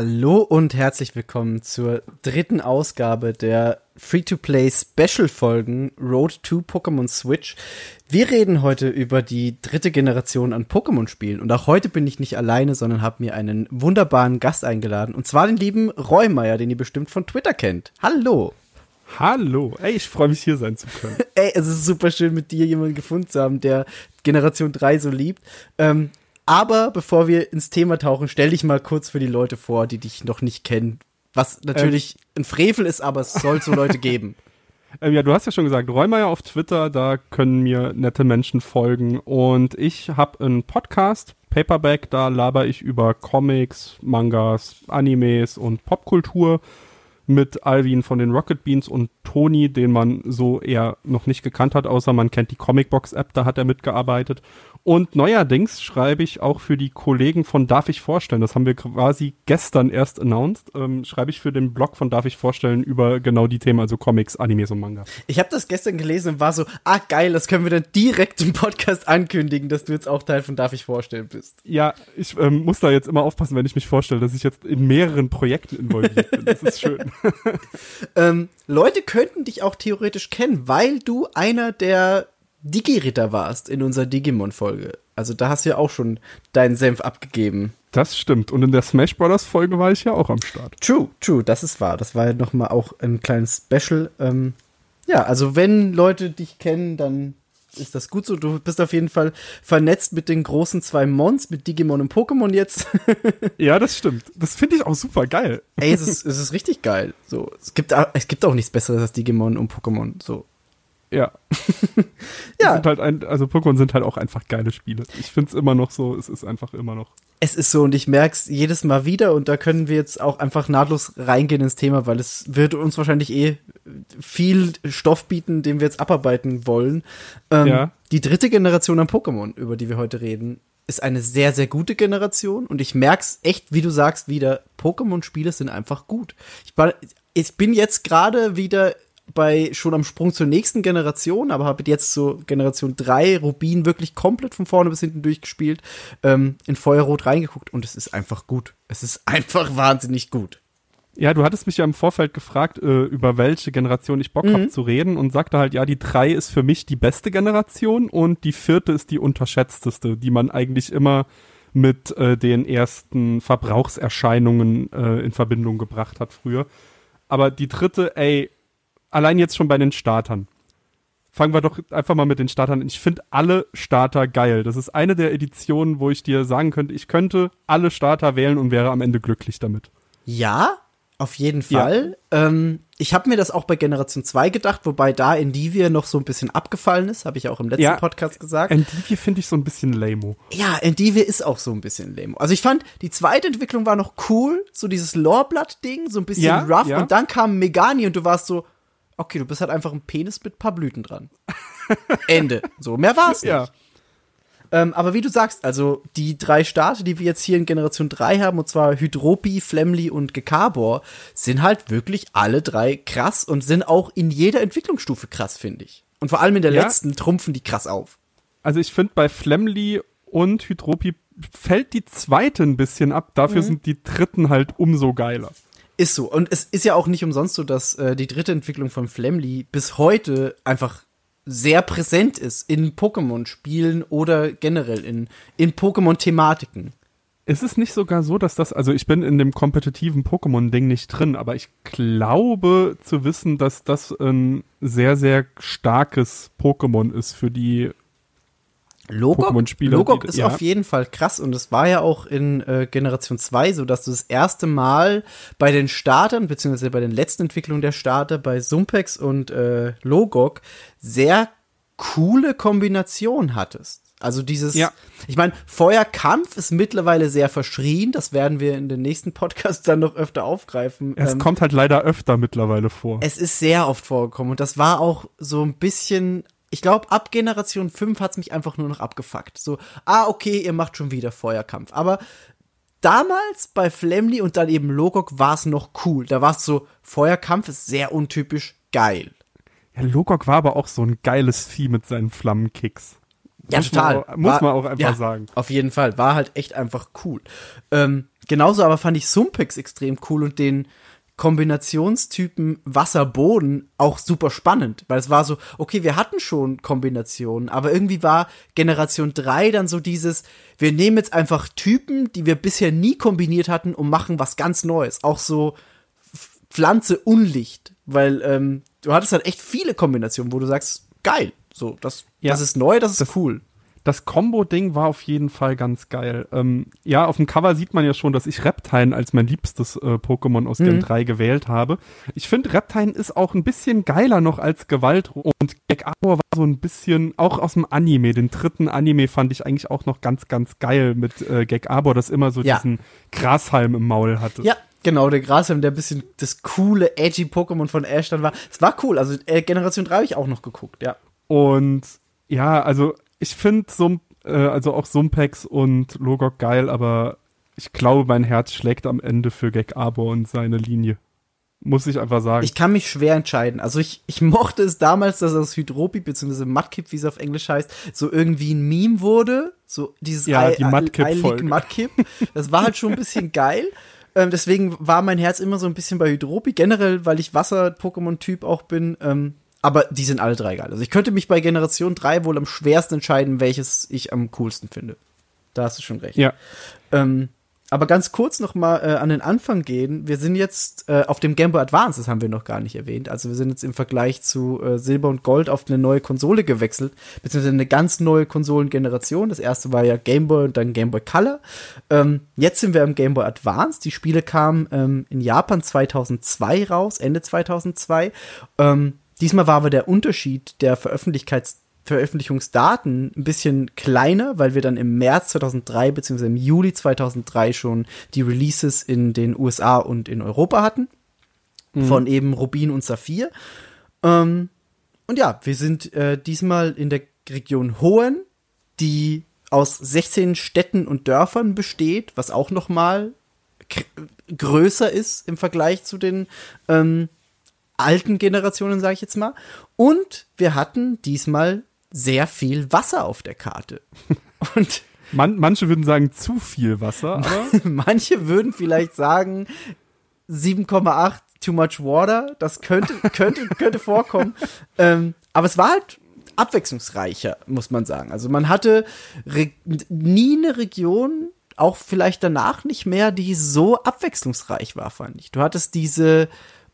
Hallo und herzlich willkommen zur dritten Ausgabe der Free-to-Play Special Folgen Road to Pokémon Switch. Wir reden heute über die dritte Generation an Pokémon-Spielen und auch heute bin ich nicht alleine, sondern habe mir einen wunderbaren Gast eingeladen und zwar den lieben Reumeier, den ihr bestimmt von Twitter kennt. Hallo. Hallo, ey, ich freue mich hier sein zu können. ey, es ist super schön mit dir jemanden gefunden zu haben, der Generation 3 so liebt. Ähm, aber bevor wir ins Thema tauchen, stell dich mal kurz für die Leute vor, die dich noch nicht kennen. Was natürlich ähm. ein Frevel ist, aber es soll so Leute geben. Ähm, ja, du hast ja schon gesagt, Räumeier auf Twitter, da können mir nette Menschen folgen. Und ich habe einen Podcast, Paperback, da laber ich über Comics, Mangas, Animes und Popkultur mit Alvin von den Rocket Beans und Toni, den man so eher noch nicht gekannt hat, außer man kennt die Comicbox-App, da hat er mitgearbeitet. Und neuerdings schreibe ich auch für die Kollegen von Darf ich vorstellen, das haben wir quasi gestern erst announced, ähm, schreibe ich für den Blog von Darf ich vorstellen über genau die Themen, also Comics, Animes und Manga. Ich habe das gestern gelesen und war so, ah geil, das können wir dann direkt im Podcast ankündigen, dass du jetzt auch Teil von Darf ich vorstellen bist. Ja, ich ähm, muss da jetzt immer aufpassen, wenn ich mich vorstelle, dass ich jetzt in mehreren Projekten involviert bin. Das ist schön. ähm, Leute könnten dich auch theoretisch kennen, weil du einer der Digi-Ritter warst in unserer Digimon-Folge. Also da hast du ja auch schon deinen Senf abgegeben. Das stimmt. Und in der Smash Brothers Folge war ich ja auch am Start. True, true, das ist wahr. Das war ja noch mal auch ein kleines Special. Ähm, ja, also wenn Leute dich kennen, dann ist das gut so. Du bist auf jeden Fall vernetzt mit den großen zwei Mons, mit Digimon und Pokémon jetzt. ja, das stimmt. Das finde ich auch super geil. Ey, es ist, es ist richtig geil. So, es gibt, es gibt auch nichts Besseres als Digimon und Pokémon. So, ja. ja. Sind halt ein, also Pokémon sind halt auch einfach geile Spiele. Ich finde es immer noch so, es ist einfach immer noch. Es ist so und ich merke es jedes Mal wieder und da können wir jetzt auch einfach nahtlos reingehen ins Thema, weil es wird uns wahrscheinlich eh viel Stoff bieten, den wir jetzt abarbeiten wollen. Ähm, ja. Die dritte Generation an Pokémon, über die wir heute reden, ist eine sehr, sehr gute Generation und ich merke es echt, wie du sagst, wieder, Pokémon-Spiele sind einfach gut. Ich, ich bin jetzt gerade wieder bei schon am Sprung zur nächsten Generation, aber habe jetzt so Generation 3 Rubin wirklich komplett von vorne bis hinten durchgespielt, ähm, in Feuerrot reingeguckt und es ist einfach gut. Es ist einfach wahnsinnig gut. Ja, du hattest mich ja im Vorfeld gefragt, äh, über welche Generation ich Bock mhm. habe zu reden und sagte halt, ja, die drei ist für mich die beste Generation und die vierte ist die unterschätzteste, die man eigentlich immer mit äh, den ersten Verbrauchserscheinungen äh, in Verbindung gebracht hat früher. Aber die dritte, ey, allein jetzt schon bei den Startern. Fangen wir doch einfach mal mit den Startern an. Ich finde alle Starter geil. Das ist eine der Editionen, wo ich dir sagen könnte, ich könnte alle Starter wählen und wäre am Ende glücklich damit. Ja, auf jeden Fall. Ja. Ähm, ich habe mir das auch bei Generation 2 gedacht, wobei da Endivir noch so ein bisschen abgefallen ist, habe ich auch im letzten ja, Podcast gesagt. Endivir finde ich so ein bisschen lame. Ja, Endivir ist auch so ein bisschen lame. Also ich fand, die zweite Entwicklung war noch cool, so dieses Loreblatt-Ding, so ein bisschen ja, rough. Und dann kam Megani und du warst so, okay, du bist halt einfach ein Penis mit ein paar Blüten dran. Ende. So, mehr war's nicht. Ja. Ähm, aber wie du sagst, also die drei Starte, die wir jetzt hier in Generation 3 haben, und zwar Hydropi, Flemly und Gekabor, sind halt wirklich alle drei krass und sind auch in jeder Entwicklungsstufe krass, finde ich. Und vor allem in der ja. letzten trumpfen die krass auf. Also ich finde bei Flemly und Hydropi fällt die zweite ein bisschen ab, dafür mhm. sind die dritten halt umso geiler. Ist so. Und es ist ja auch nicht umsonst so, dass äh, die dritte Entwicklung von Flemly bis heute einfach sehr präsent ist in Pokémon-Spielen oder generell in, in Pokémon-Thematiken. Ist es nicht sogar so, dass das, also ich bin in dem kompetitiven Pokémon-Ding nicht drin, aber ich glaube zu wissen, dass das ein sehr, sehr starkes Pokémon ist für die Logok, Logok ist ja. auf jeden Fall krass und es war ja auch in äh, Generation 2 so, dass du das erste Mal bei den Startern, beziehungsweise bei den letzten Entwicklungen der Starter, bei Sumpex und äh, Logok, sehr coole Kombination hattest. Also dieses, ja. ich meine, Feuerkampf ist mittlerweile sehr verschrien, das werden wir in den nächsten Podcasts dann noch öfter aufgreifen. Es ähm, kommt halt leider öfter mittlerweile vor. Es ist sehr oft vorgekommen und das war auch so ein bisschen ich glaube, ab Generation 5 hat's mich einfach nur noch abgefuckt. So, ah, okay, ihr macht schon wieder Feuerkampf. Aber damals bei Flemly und dann eben Logok war es noch cool. Da war es so, Feuerkampf ist sehr untypisch geil. Ja, Logok war aber auch so ein geiles Vieh mit seinen Flammenkicks. Ja, muss total. Man auch, muss war, man auch einfach ja, sagen. Auf jeden Fall. War halt echt einfach cool. Ähm, genauso aber fand ich Sumpex extrem cool und den Kombinationstypen Wasser-Boden auch super spannend, weil es war so, okay, wir hatten schon Kombinationen, aber irgendwie war Generation 3 dann so dieses, wir nehmen jetzt einfach Typen, die wir bisher nie kombiniert hatten und machen was ganz Neues. Auch so Pflanze Unlicht, weil ähm, du hattest halt echt viele Kombinationen, wo du sagst, geil, so, das, ja, das ist neu, das ist cool das Combo-Ding war auf jeden Fall ganz geil. Ähm, ja, auf dem Cover sieht man ja schon, dass ich Reptine als mein liebstes äh, Pokémon aus Gen mhm. 3 gewählt habe. Ich finde, Reptine ist auch ein bisschen geiler noch als Gewalt und Gekabor war so ein bisschen, auch aus dem Anime, den dritten Anime fand ich eigentlich auch noch ganz, ganz geil mit äh, Gekabor, das immer so ja. diesen Grashalm im Maul hatte. Ja, Genau, der Grashelm, der ein bisschen das coole, edgy Pokémon von Ash dann war. Es war cool. Also äh, Generation 3 habe ich auch noch geguckt, ja. Und ja, also ich finde Sump, äh, also auch Sumpex und Logok geil, aber ich glaube, mein Herz schlägt am Ende für Gek Arbor und seine Linie. Muss ich einfach sagen. Ich kann mich schwer entscheiden. Also ich, ich mochte es damals, dass aus Hydropi bzw. Mudkip, wie es auf Englisch heißt, so irgendwie ein Meme wurde. So dieses ja, I, die Mudkip. Mudkip. Das war halt schon ein bisschen geil. Ähm, deswegen war mein Herz immer so ein bisschen bei Hydropi. Generell, weil ich Wasser-Pokémon-Typ auch bin, ähm, aber die sind alle drei geil. Also ich könnte mich bei Generation 3 wohl am schwersten entscheiden, welches ich am coolsten finde. Da hast du schon recht. Ja. Ähm, aber ganz kurz noch mal äh, an den Anfang gehen. Wir sind jetzt äh, auf dem Game Boy Advance, das haben wir noch gar nicht erwähnt. Also wir sind jetzt im Vergleich zu äh, Silber und Gold auf eine neue Konsole gewechselt, beziehungsweise eine ganz neue Konsolengeneration. Das erste war ja Game Boy und dann Game Boy Color. Ähm, jetzt sind wir im Game Boy Advance. Die Spiele kamen ähm, in Japan 2002 raus, Ende 2002. Ähm, Diesmal war aber der Unterschied der Veröffentlichkeits Veröffentlichungsdaten ein bisschen kleiner, weil wir dann im März 2003 bzw. im Juli 2003 schon die Releases in den USA und in Europa hatten. Mhm. Von eben Rubin und Saphir. Ähm, und ja, wir sind äh, diesmal in der Region Hohen, die aus 16 Städten und Dörfern besteht, was auch noch mal größer ist im Vergleich zu den ähm, alten Generationen, sage ich jetzt mal. Und wir hatten diesmal sehr viel Wasser auf der Karte. Und Man, manche würden sagen zu viel Wasser, aber manche würden vielleicht sagen 7,8 too much water. Das könnte könnte könnte vorkommen. Ähm, aber es war halt abwechslungsreicher, muss man sagen. Also man hatte nie eine Region, auch vielleicht danach nicht mehr, die so abwechslungsreich war, fand ich. Du hattest diese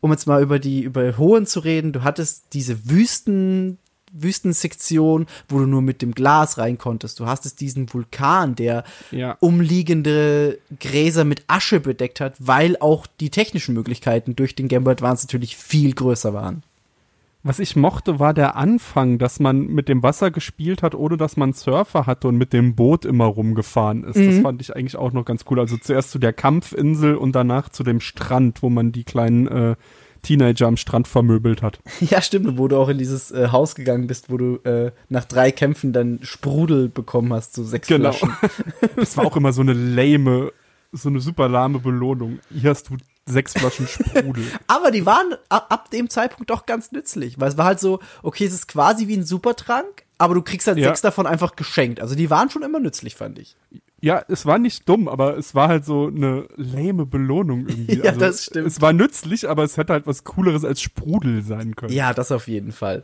um jetzt mal über die, über Hohen zu reden, du hattest diese Wüsten, Wüstensektion, wo du nur mit dem Glas rein konntest. Du hast es diesen Vulkan, der ja. umliegende Gräser mit Asche bedeckt hat, weil auch die technischen Möglichkeiten durch den Game Boy Advance natürlich viel größer waren. Was ich mochte, war der Anfang, dass man mit dem Wasser gespielt hat, ohne dass man Surfer hatte und mit dem Boot immer rumgefahren ist. Mhm. Das fand ich eigentlich auch noch ganz cool. Also zuerst zu der Kampfinsel und danach zu dem Strand, wo man die kleinen äh, Teenager am Strand vermöbelt hat. Ja, stimmt, wo du auch in dieses äh, Haus gegangen bist, wo du äh, nach drei Kämpfen dann Sprudel bekommen hast, so sechs genau. Flaschen. das war auch immer so eine lame, so eine super lahme Belohnung. Hier hast du sechs Flaschen Sprudel. Aber die waren ab, dem Zeitpunkt doch ganz nützlich, weil es war halt so, okay, es ist quasi wie ein Supertrank, aber du kriegst halt ja. sechs davon einfach geschenkt. Also die waren schon immer nützlich, fand ich. Ja, es war nicht dumm, aber es war halt so eine lame Belohnung irgendwie. ja, also, das stimmt. Es war nützlich, aber es hätte halt was Cooleres als Sprudel sein können. Ja, das auf jeden Fall.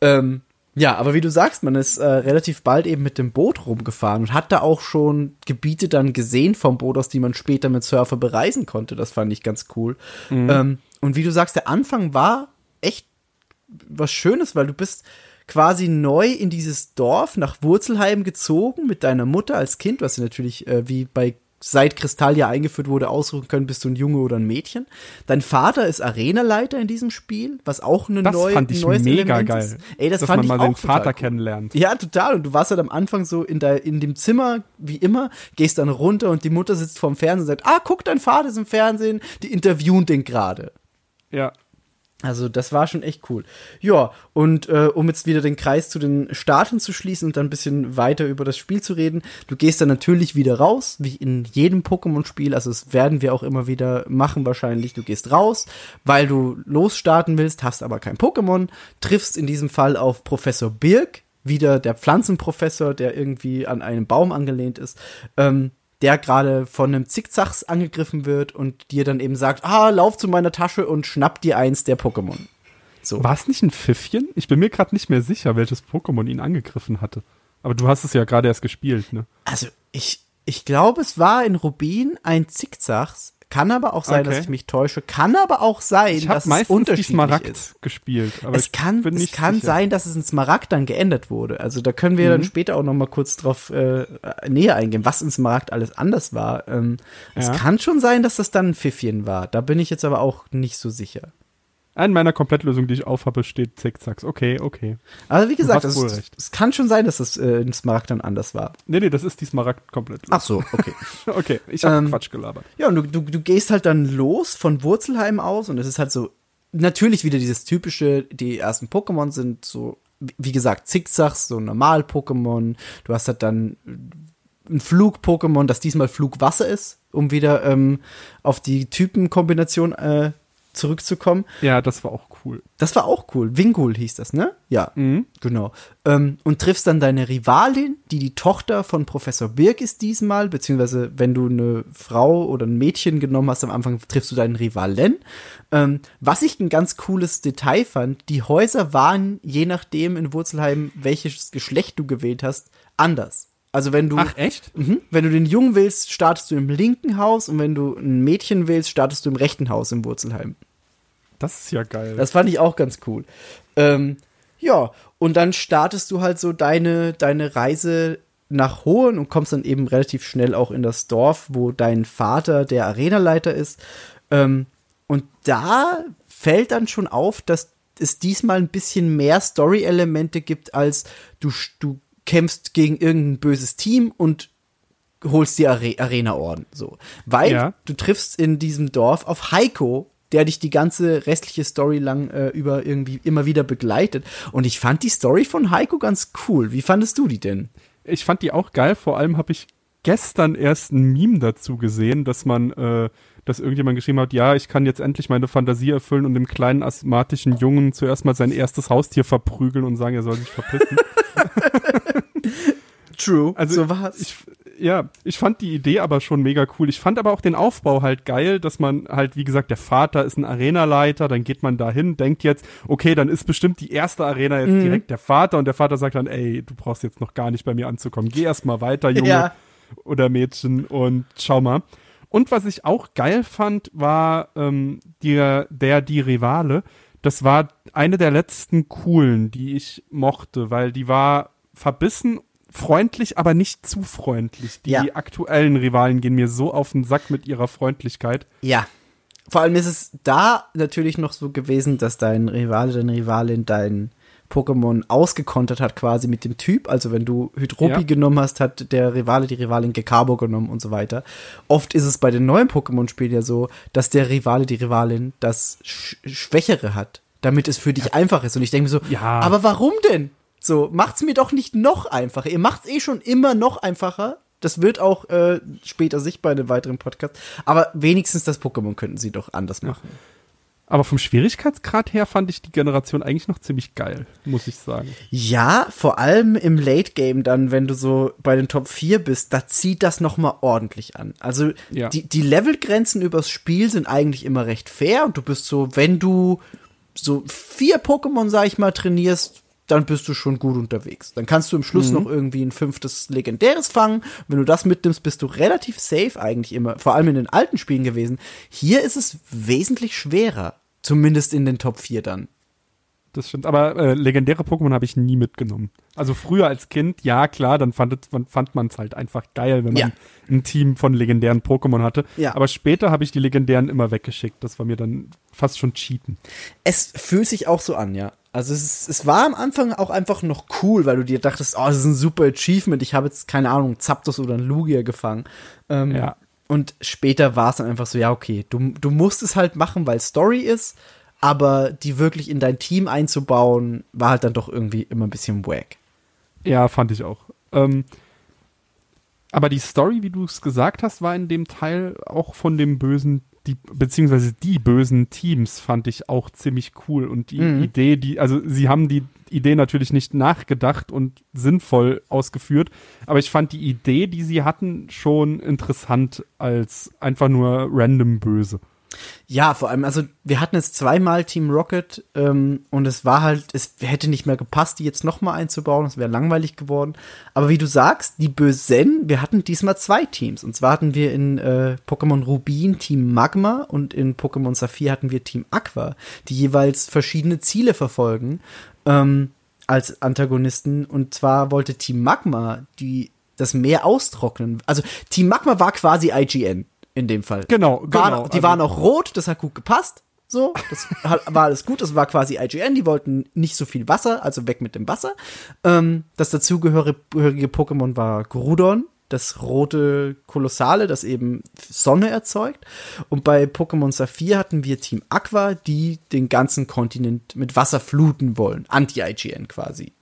Ähm, ja, aber wie du sagst, man ist äh, relativ bald eben mit dem Boot rumgefahren und hat da auch schon Gebiete dann gesehen vom Boot aus, die man später mit Surfer bereisen konnte. Das fand ich ganz cool. Mhm. Ähm, und wie du sagst, der Anfang war echt was Schönes, weil du bist quasi neu in dieses Dorf nach Wurzelheim gezogen mit deiner Mutter als Kind, was natürlich äh, wie bei seit Kristall eingeführt wurde, aussuchen können, bist du ein Junge oder ein Mädchen. Dein Vater ist Arenaleiter in diesem Spiel, was auch eine das neue, fand ich neues mega Element geil. Ist. Ey, das dass fand man mal ich auch den Vater cool. kennenlernt. Ja, total. Und du warst halt am Anfang so in, der, in dem Zimmer, wie immer, gehst dann runter und die Mutter sitzt vorm Fernsehen und sagt, ah, guck, dein Vater ist im Fernsehen, die interviewen den gerade. Ja. Also das war schon echt cool. Ja, und äh, um jetzt wieder den Kreis zu den Starten zu schließen und dann ein bisschen weiter über das Spiel zu reden, du gehst dann natürlich wieder raus, wie in jedem Pokémon-Spiel, also das werden wir auch immer wieder machen wahrscheinlich. Du gehst raus, weil du losstarten willst, hast aber kein Pokémon, triffst in diesem Fall auf Professor Birk, wieder der Pflanzenprofessor, der irgendwie an einem Baum angelehnt ist, ähm, der gerade von einem Zickzacks angegriffen wird und dir dann eben sagt, ah, lauf zu meiner Tasche und schnapp dir eins der Pokémon. So. War es nicht ein Pfiffchen? Ich bin mir gerade nicht mehr sicher, welches Pokémon ihn angegriffen hatte. Aber du hast es ja gerade erst gespielt, ne? Also, ich, ich glaube, es war in Rubin ein Zickzacks. Kann aber auch sein, okay. dass ich mich täusche. Kann aber auch sein, ich dass es unterschiedlich die Smaragd ist. gespielt. Aber es kann, es kann sein, dass es in Smaragd dann geändert wurde. Also da können wir mhm. dann später auch noch mal kurz drauf äh, näher eingehen, was in Smaragd alles anders war. Ähm, ja. Es kann schon sein, dass das dann ein Pfiffchen war. Da bin ich jetzt aber auch nicht so sicher. An meiner Komplettlösung, die ich aufhabe, steht Zickzacks. Okay, okay. Also wie gesagt, es, es, kann schon sein, dass das äh, in Smaragd dann anders war. Nee, nee, das ist die Smaragd komplett. Ach so, okay. okay, ich habe ähm, Quatsch gelabert. Ja, und du, du, du gehst halt dann los von Wurzelheim aus und es ist halt so, natürlich wieder dieses typische, die ersten Pokémon sind so, wie gesagt, Zickzacks, so Normal-Pokémon. Du hast halt dann ein Flug-Pokémon, das diesmal Flugwasser ist, um wieder ähm, auf die Typenkombination äh, zurückzukommen. Ja, das war auch cool. Das war auch cool. Wingul hieß das, ne? Ja, mhm. genau. Ähm, und triffst dann deine Rivalin, die die Tochter von Professor Birk ist diesmal, beziehungsweise wenn du eine Frau oder ein Mädchen genommen hast, am Anfang triffst du deinen Rivalen. Ähm, was ich ein ganz cooles Detail fand, die Häuser waren, je nachdem in Wurzelheim, welches Geschlecht du gewählt hast, anders. Also wenn du Ach echt? Mh, wenn du den Jungen willst, startest du im linken Haus und wenn du ein Mädchen willst, startest du im rechten Haus im Wurzelheim. Das ist ja geil. Das fand ich auch ganz cool. Ähm, ja, und dann startest du halt so deine, deine Reise nach Hohen und kommst dann eben relativ schnell auch in das Dorf, wo dein Vater der Arenaleiter ist. Ähm, und da fällt dann schon auf, dass es diesmal ein bisschen mehr Story-Elemente gibt, als du, du kämpfst gegen irgendein böses Team und holst die Are Arena-Orden. So. Weil ja. du triffst in diesem Dorf auf Heiko, der dich die ganze restliche Story lang äh, über irgendwie immer wieder begleitet. Und ich fand die Story von Heiko ganz cool. Wie fandest du die denn? Ich fand die auch geil. Vor allem habe ich gestern erst ein Meme dazu gesehen, dass man, äh, dass irgendjemand geschrieben hat, ja, ich kann jetzt endlich meine Fantasie erfüllen und dem kleinen asthmatischen Jungen zuerst mal sein erstes Haustier verprügeln und sagen, er soll sich verpissen. True. Also so war's. Ich, ja, ich fand die Idee aber schon mega cool. Ich fand aber auch den Aufbau halt geil, dass man halt, wie gesagt, der Vater ist ein Arenaleiter, dann geht man dahin, denkt jetzt, okay, dann ist bestimmt die erste Arena jetzt mhm. direkt der Vater und der Vater sagt dann, ey, du brauchst jetzt noch gar nicht bei mir anzukommen. Geh erst mal weiter, Junge ja. oder Mädchen und schau mal. Und was ich auch geil fand, war ähm, der, der, die Rivale. Das war eine der letzten coolen, die ich mochte, weil die war verbissen freundlich, aber nicht zu freundlich. Die ja. aktuellen Rivalen gehen mir so auf den Sack mit ihrer Freundlichkeit. Ja. Vor allem ist es da natürlich noch so gewesen, dass dein Rivale, deine Rivalin dein Pokémon ausgekontert hat quasi mit dem Typ. Also wenn du Hydropi ja. genommen hast, hat der Rivale die Rivalin Gekabo genommen und so weiter. Oft ist es bei den neuen Pokémon-Spielen ja so, dass der Rivale, die Rivalin das Sch Schwächere hat, damit es für dich ja. einfach ist. Und ich denke mir so, ja. aber warum denn? So, macht's mir doch nicht noch einfacher. Ihr macht's eh schon immer noch einfacher. Das wird auch äh, später sichtbar in einem weiteren Podcast. Aber wenigstens das Pokémon könnten sie doch anders machen. Ja. Aber vom Schwierigkeitsgrad her fand ich die Generation eigentlich noch ziemlich geil, muss ich sagen. Ja, vor allem im Late Game dann, wenn du so bei den Top 4 bist, da zieht das noch mal ordentlich an. Also ja. die, die Levelgrenzen übers Spiel sind eigentlich immer recht fair und du bist so, wenn du so vier Pokémon, sag ich mal, trainierst, dann bist du schon gut unterwegs. Dann kannst du im Schluss mhm. noch irgendwie ein fünftes legendäres fangen. Wenn du das mitnimmst, bist du relativ safe eigentlich immer, vor allem in den alten Spielen gewesen. Hier ist es wesentlich schwerer, zumindest in den Top 4 dann. Das stimmt, aber äh, legendäre Pokémon habe ich nie mitgenommen. Also früher als Kind, ja klar, dann fand, fand man es halt einfach geil, wenn man ja. ein Team von legendären Pokémon hatte. Ja. Aber später habe ich die legendären immer weggeschickt. Das war mir dann fast schon Cheaten. Es fühlt sich auch so an, ja. Also es, ist, es war am Anfang auch einfach noch cool, weil du dir dachtest, oh, das ist ein super Achievement. Ich habe jetzt, keine Ahnung, Zapdos oder ein Lugia gefangen. Ähm, ja. Und später war es dann einfach so, ja, okay, du, du musst es halt machen, weil Story ist, aber die wirklich in dein Team einzubauen, war halt dann doch irgendwie immer ein bisschen wack. Ja, fand ich auch. Ähm, aber die Story, wie du es gesagt hast, war in dem Teil auch von dem bösen die, beziehungsweise die bösen Teams fand ich auch ziemlich cool und die mhm. Idee, die, also sie haben die Idee natürlich nicht nachgedacht und sinnvoll ausgeführt, aber ich fand die Idee, die sie hatten, schon interessant als einfach nur random böse. Ja, vor allem, also wir hatten jetzt zweimal Team Rocket ähm, und es war halt, es hätte nicht mehr gepasst, die jetzt nochmal einzubauen, es wäre langweilig geworden. Aber wie du sagst, die Bösen, wir hatten diesmal zwei Teams. Und zwar hatten wir in äh, Pokémon Rubin Team Magma und in Pokémon Saphir hatten wir Team Aqua, die jeweils verschiedene Ziele verfolgen ähm, als Antagonisten. Und zwar wollte Team Magma die das Meer austrocknen. Also Team Magma war quasi IGN in dem Fall. Genau, genau. Die also, waren auch rot, das hat gut gepasst. So, das war alles gut, das war quasi IGN, die wollten nicht so viel Wasser, also weg mit dem Wasser. Ähm, das dazugehörige Pokémon war Grudon, das rote Kolossale, das eben Sonne erzeugt. Und bei Pokémon Saphir hatten wir Team Aqua, die den ganzen Kontinent mit Wasser fluten wollen. Anti-IGN quasi.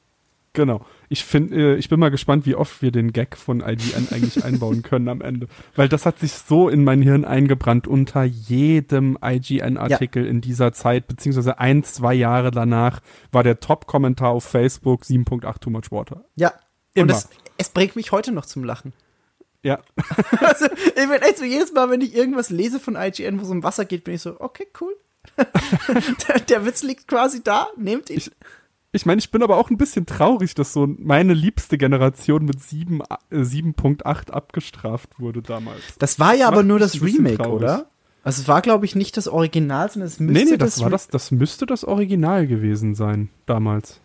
Genau. Ich finde, äh, ich bin mal gespannt, wie oft wir den Gag von IGN eigentlich einbauen können am Ende. Weil das hat sich so in mein Hirn eingebrannt unter jedem IGN-Artikel ja. in dieser Zeit, beziehungsweise ein, zwei Jahre danach war der Top-Kommentar auf Facebook 7.8 Too Much Water. Ja. Immer. Und es, es bringt mich heute noch zum Lachen. Ja. also, ich bin echt so, jedes Mal, wenn ich irgendwas lese von IGN, wo es um Wasser geht, bin ich so, okay, cool. der, der, Witz liegt quasi da, nehmt ihn. Ich, ich meine, ich bin aber auch ein bisschen traurig, dass so meine liebste Generation mit 7.8 äh, abgestraft wurde damals. Das war ja das aber nur das Remake, traurig. oder? Also es war, glaube ich, nicht das Original, sondern es müsste Nee, nee, das, das war das, das müsste das Original gewesen sein, damals.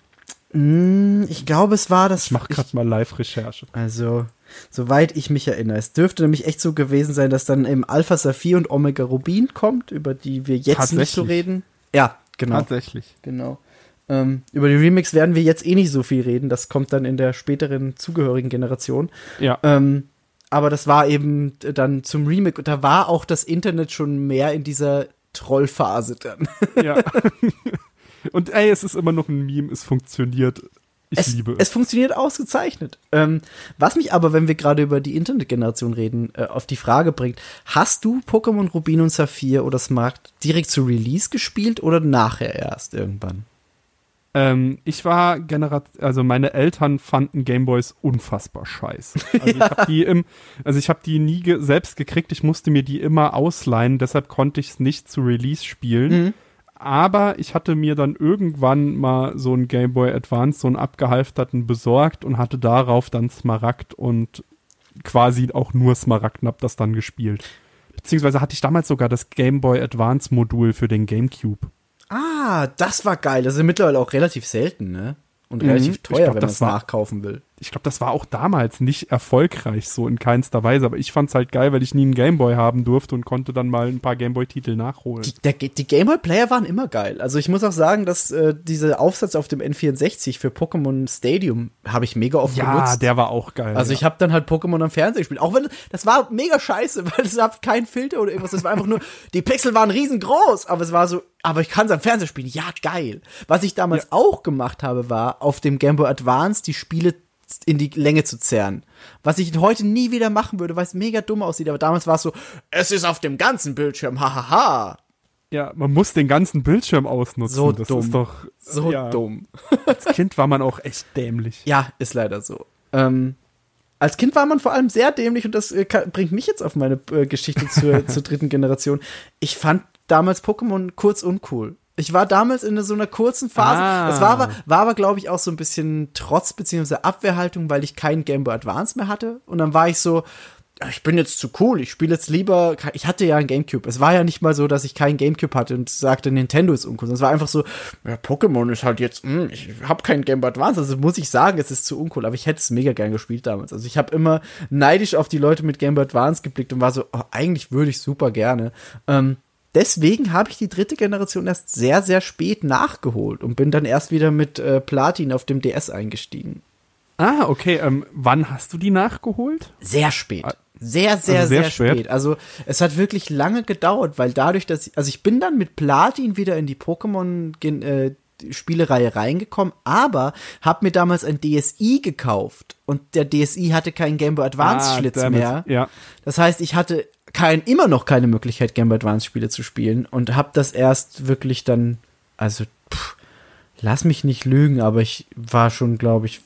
Mm, ich glaube, es war das. Ich mach gerade mal Live-Recherche. Also, soweit ich mich erinnere. Es dürfte nämlich echt so gewesen sein, dass dann im Alpha Saphir und Omega Rubin kommt, über die wir jetzt nicht so reden. Ja, genau. Tatsächlich. Genau. Ähm, über die Remix werden wir jetzt eh nicht so viel reden. Das kommt dann in der späteren zugehörigen Generation. Ja. Ähm, aber das war eben dann zum Remake und da war auch das Internet schon mehr in dieser Trollphase dann. Ja. und ey, es ist immer noch ein Meme, es funktioniert. Ich es, liebe es. Es funktioniert ausgezeichnet. Ähm, was mich aber, wenn wir gerade über die Internetgeneration reden, äh, auf die Frage bringt, hast du Pokémon Rubin und Saphir oder Smart direkt zu Release gespielt oder nachher erst irgendwann? Ähm, ich war Generat also meine Eltern fanden Gameboys unfassbar scheiße. Also ja. ich habe die im, also ich habe die nie ge selbst gekriegt, ich musste mir die immer ausleihen, deshalb konnte ich es nicht zu Release spielen. Mhm. Aber ich hatte mir dann irgendwann mal so ein Game Boy Advance, so einen abgehalfterten besorgt und hatte darauf dann Smaragd und quasi auch nur Smaragd und hab das dann gespielt. Beziehungsweise hatte ich damals sogar das Game Boy Advance Modul für den GameCube. Ah, das war geil. Das ist mittlerweile auch relativ selten, ne? Und mhm. relativ teuer, glaub, wenn man es nachkaufen will ich glaube, das war auch damals nicht erfolgreich, so in keinster Weise, aber ich fand es halt geil, weil ich nie einen Gameboy haben durfte und konnte dann mal ein paar Gameboy-Titel nachholen. Die, der, die Gameboy-Player waren immer geil. Also ich muss auch sagen, dass äh, dieser Aufsatz auf dem N64 für Pokémon Stadium habe ich mega oft ja, genutzt. Ja, der war auch geil. Also ja. ich habe dann halt Pokémon am Fernseher gespielt. Auch wenn, das war mega scheiße, weil es gab keinen Filter oder irgendwas. Das war einfach nur, die Pixel waren riesengroß, aber es war so, aber ich kann es am Fernseher spielen. Ja, geil. Was ich damals ja. auch gemacht habe, war auf dem Game Boy Advance die Spiele in die Länge zu zerren. Was ich heute nie wieder machen würde, weil es mega dumm aussieht. Aber damals war es so, es ist auf dem ganzen Bildschirm, hahaha. Ha, ha. Ja, man muss den ganzen Bildschirm ausnutzen. So das dumm. ist doch so ja. dumm. Als Kind war man auch echt dämlich. Ja, ist leider so. Ähm, als Kind war man vor allem sehr dämlich und das äh, bringt mich jetzt auf meine äh, Geschichte zur, zur dritten Generation. Ich fand damals Pokémon kurz uncool. Ich war damals in so einer kurzen Phase. Ah. Es war aber, war aber glaube ich, auch so ein bisschen Trotz bzw. Abwehrhaltung, weil ich keinen Game Boy Advance mehr hatte. Und dann war ich so, ich bin jetzt zu cool, ich spiele jetzt lieber, ich hatte ja ein Gamecube. Es war ja nicht mal so, dass ich keinen Gamecube hatte und sagte, Nintendo ist uncool. Es war einfach so, ja, Pokémon ist halt jetzt, mh, hm, ich habe keinen Game Boy Advance, also muss ich sagen, es ist zu uncool. Aber ich hätte es mega gern gespielt damals. Also ich habe immer neidisch auf die Leute mit Game Boy Advance geblickt und war so, oh, eigentlich würde ich super gerne. Ähm, deswegen habe ich die dritte Generation erst sehr, sehr spät nachgeholt und bin dann erst wieder mit äh, Platin auf dem DS eingestiegen. Ah, okay. Ähm, wann hast du die nachgeholt? Sehr spät. Ah, sehr, sehr, also sehr, sehr spät. spät. Also es hat wirklich lange gedauert, weil dadurch, dass ich, also ich bin dann mit Platin wieder in die Pokémon äh, Spielereihe reingekommen, aber habe mir damals ein DSi gekauft und der DSi hatte keinen Game Boy Advance ah, Schlitz mehr. Ja. Das heißt, ich hatte kein, immer noch keine Möglichkeit, Game Boy Advance Spiele zu spielen und habe das erst wirklich dann, also pff, lass mich nicht lügen, aber ich war schon, glaube ich,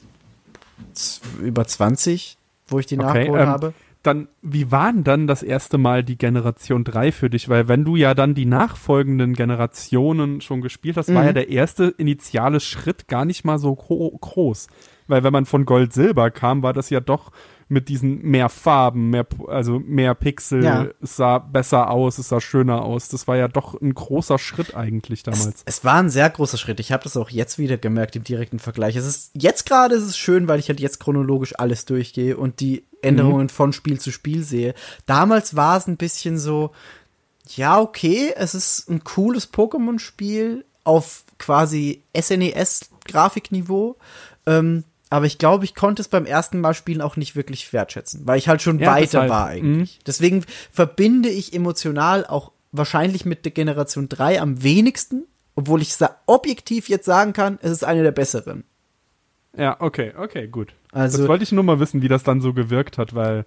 über 20, wo ich die okay, nachgeholt ähm, habe. Dann, wie war denn dann das erste Mal die Generation 3 für dich? Weil wenn du ja dann die nachfolgenden Generationen schon gespielt hast, mhm. war ja der erste initiale Schritt gar nicht mal so groß. Weil wenn man von Gold Silber kam, war das ja doch mit diesen mehr Farben, mehr, also mehr Pixel, ja. es sah besser aus, es sah schöner aus. Das war ja doch ein großer Schritt eigentlich damals. Es, es war ein sehr großer Schritt. Ich habe das auch jetzt wieder gemerkt im direkten Vergleich. Es ist jetzt gerade ist es schön, weil ich halt jetzt chronologisch alles durchgehe und die Änderungen mhm. von Spiel zu Spiel sehe. Damals war es ein bisschen so, ja, okay, es ist ein cooles Pokémon-Spiel auf quasi SNES-Grafikniveau. Ähm, aber ich glaube, ich konnte es beim ersten Mal spielen auch nicht wirklich wertschätzen, weil ich halt schon ja, weiter halt, war eigentlich. Mh. Deswegen verbinde ich emotional auch wahrscheinlich mit der Generation 3 am wenigsten, obwohl ich objektiv jetzt sagen kann, es ist eine der besseren. Ja, okay, okay, gut. Also, das wollte ich nur mal wissen, wie das dann so gewirkt hat, weil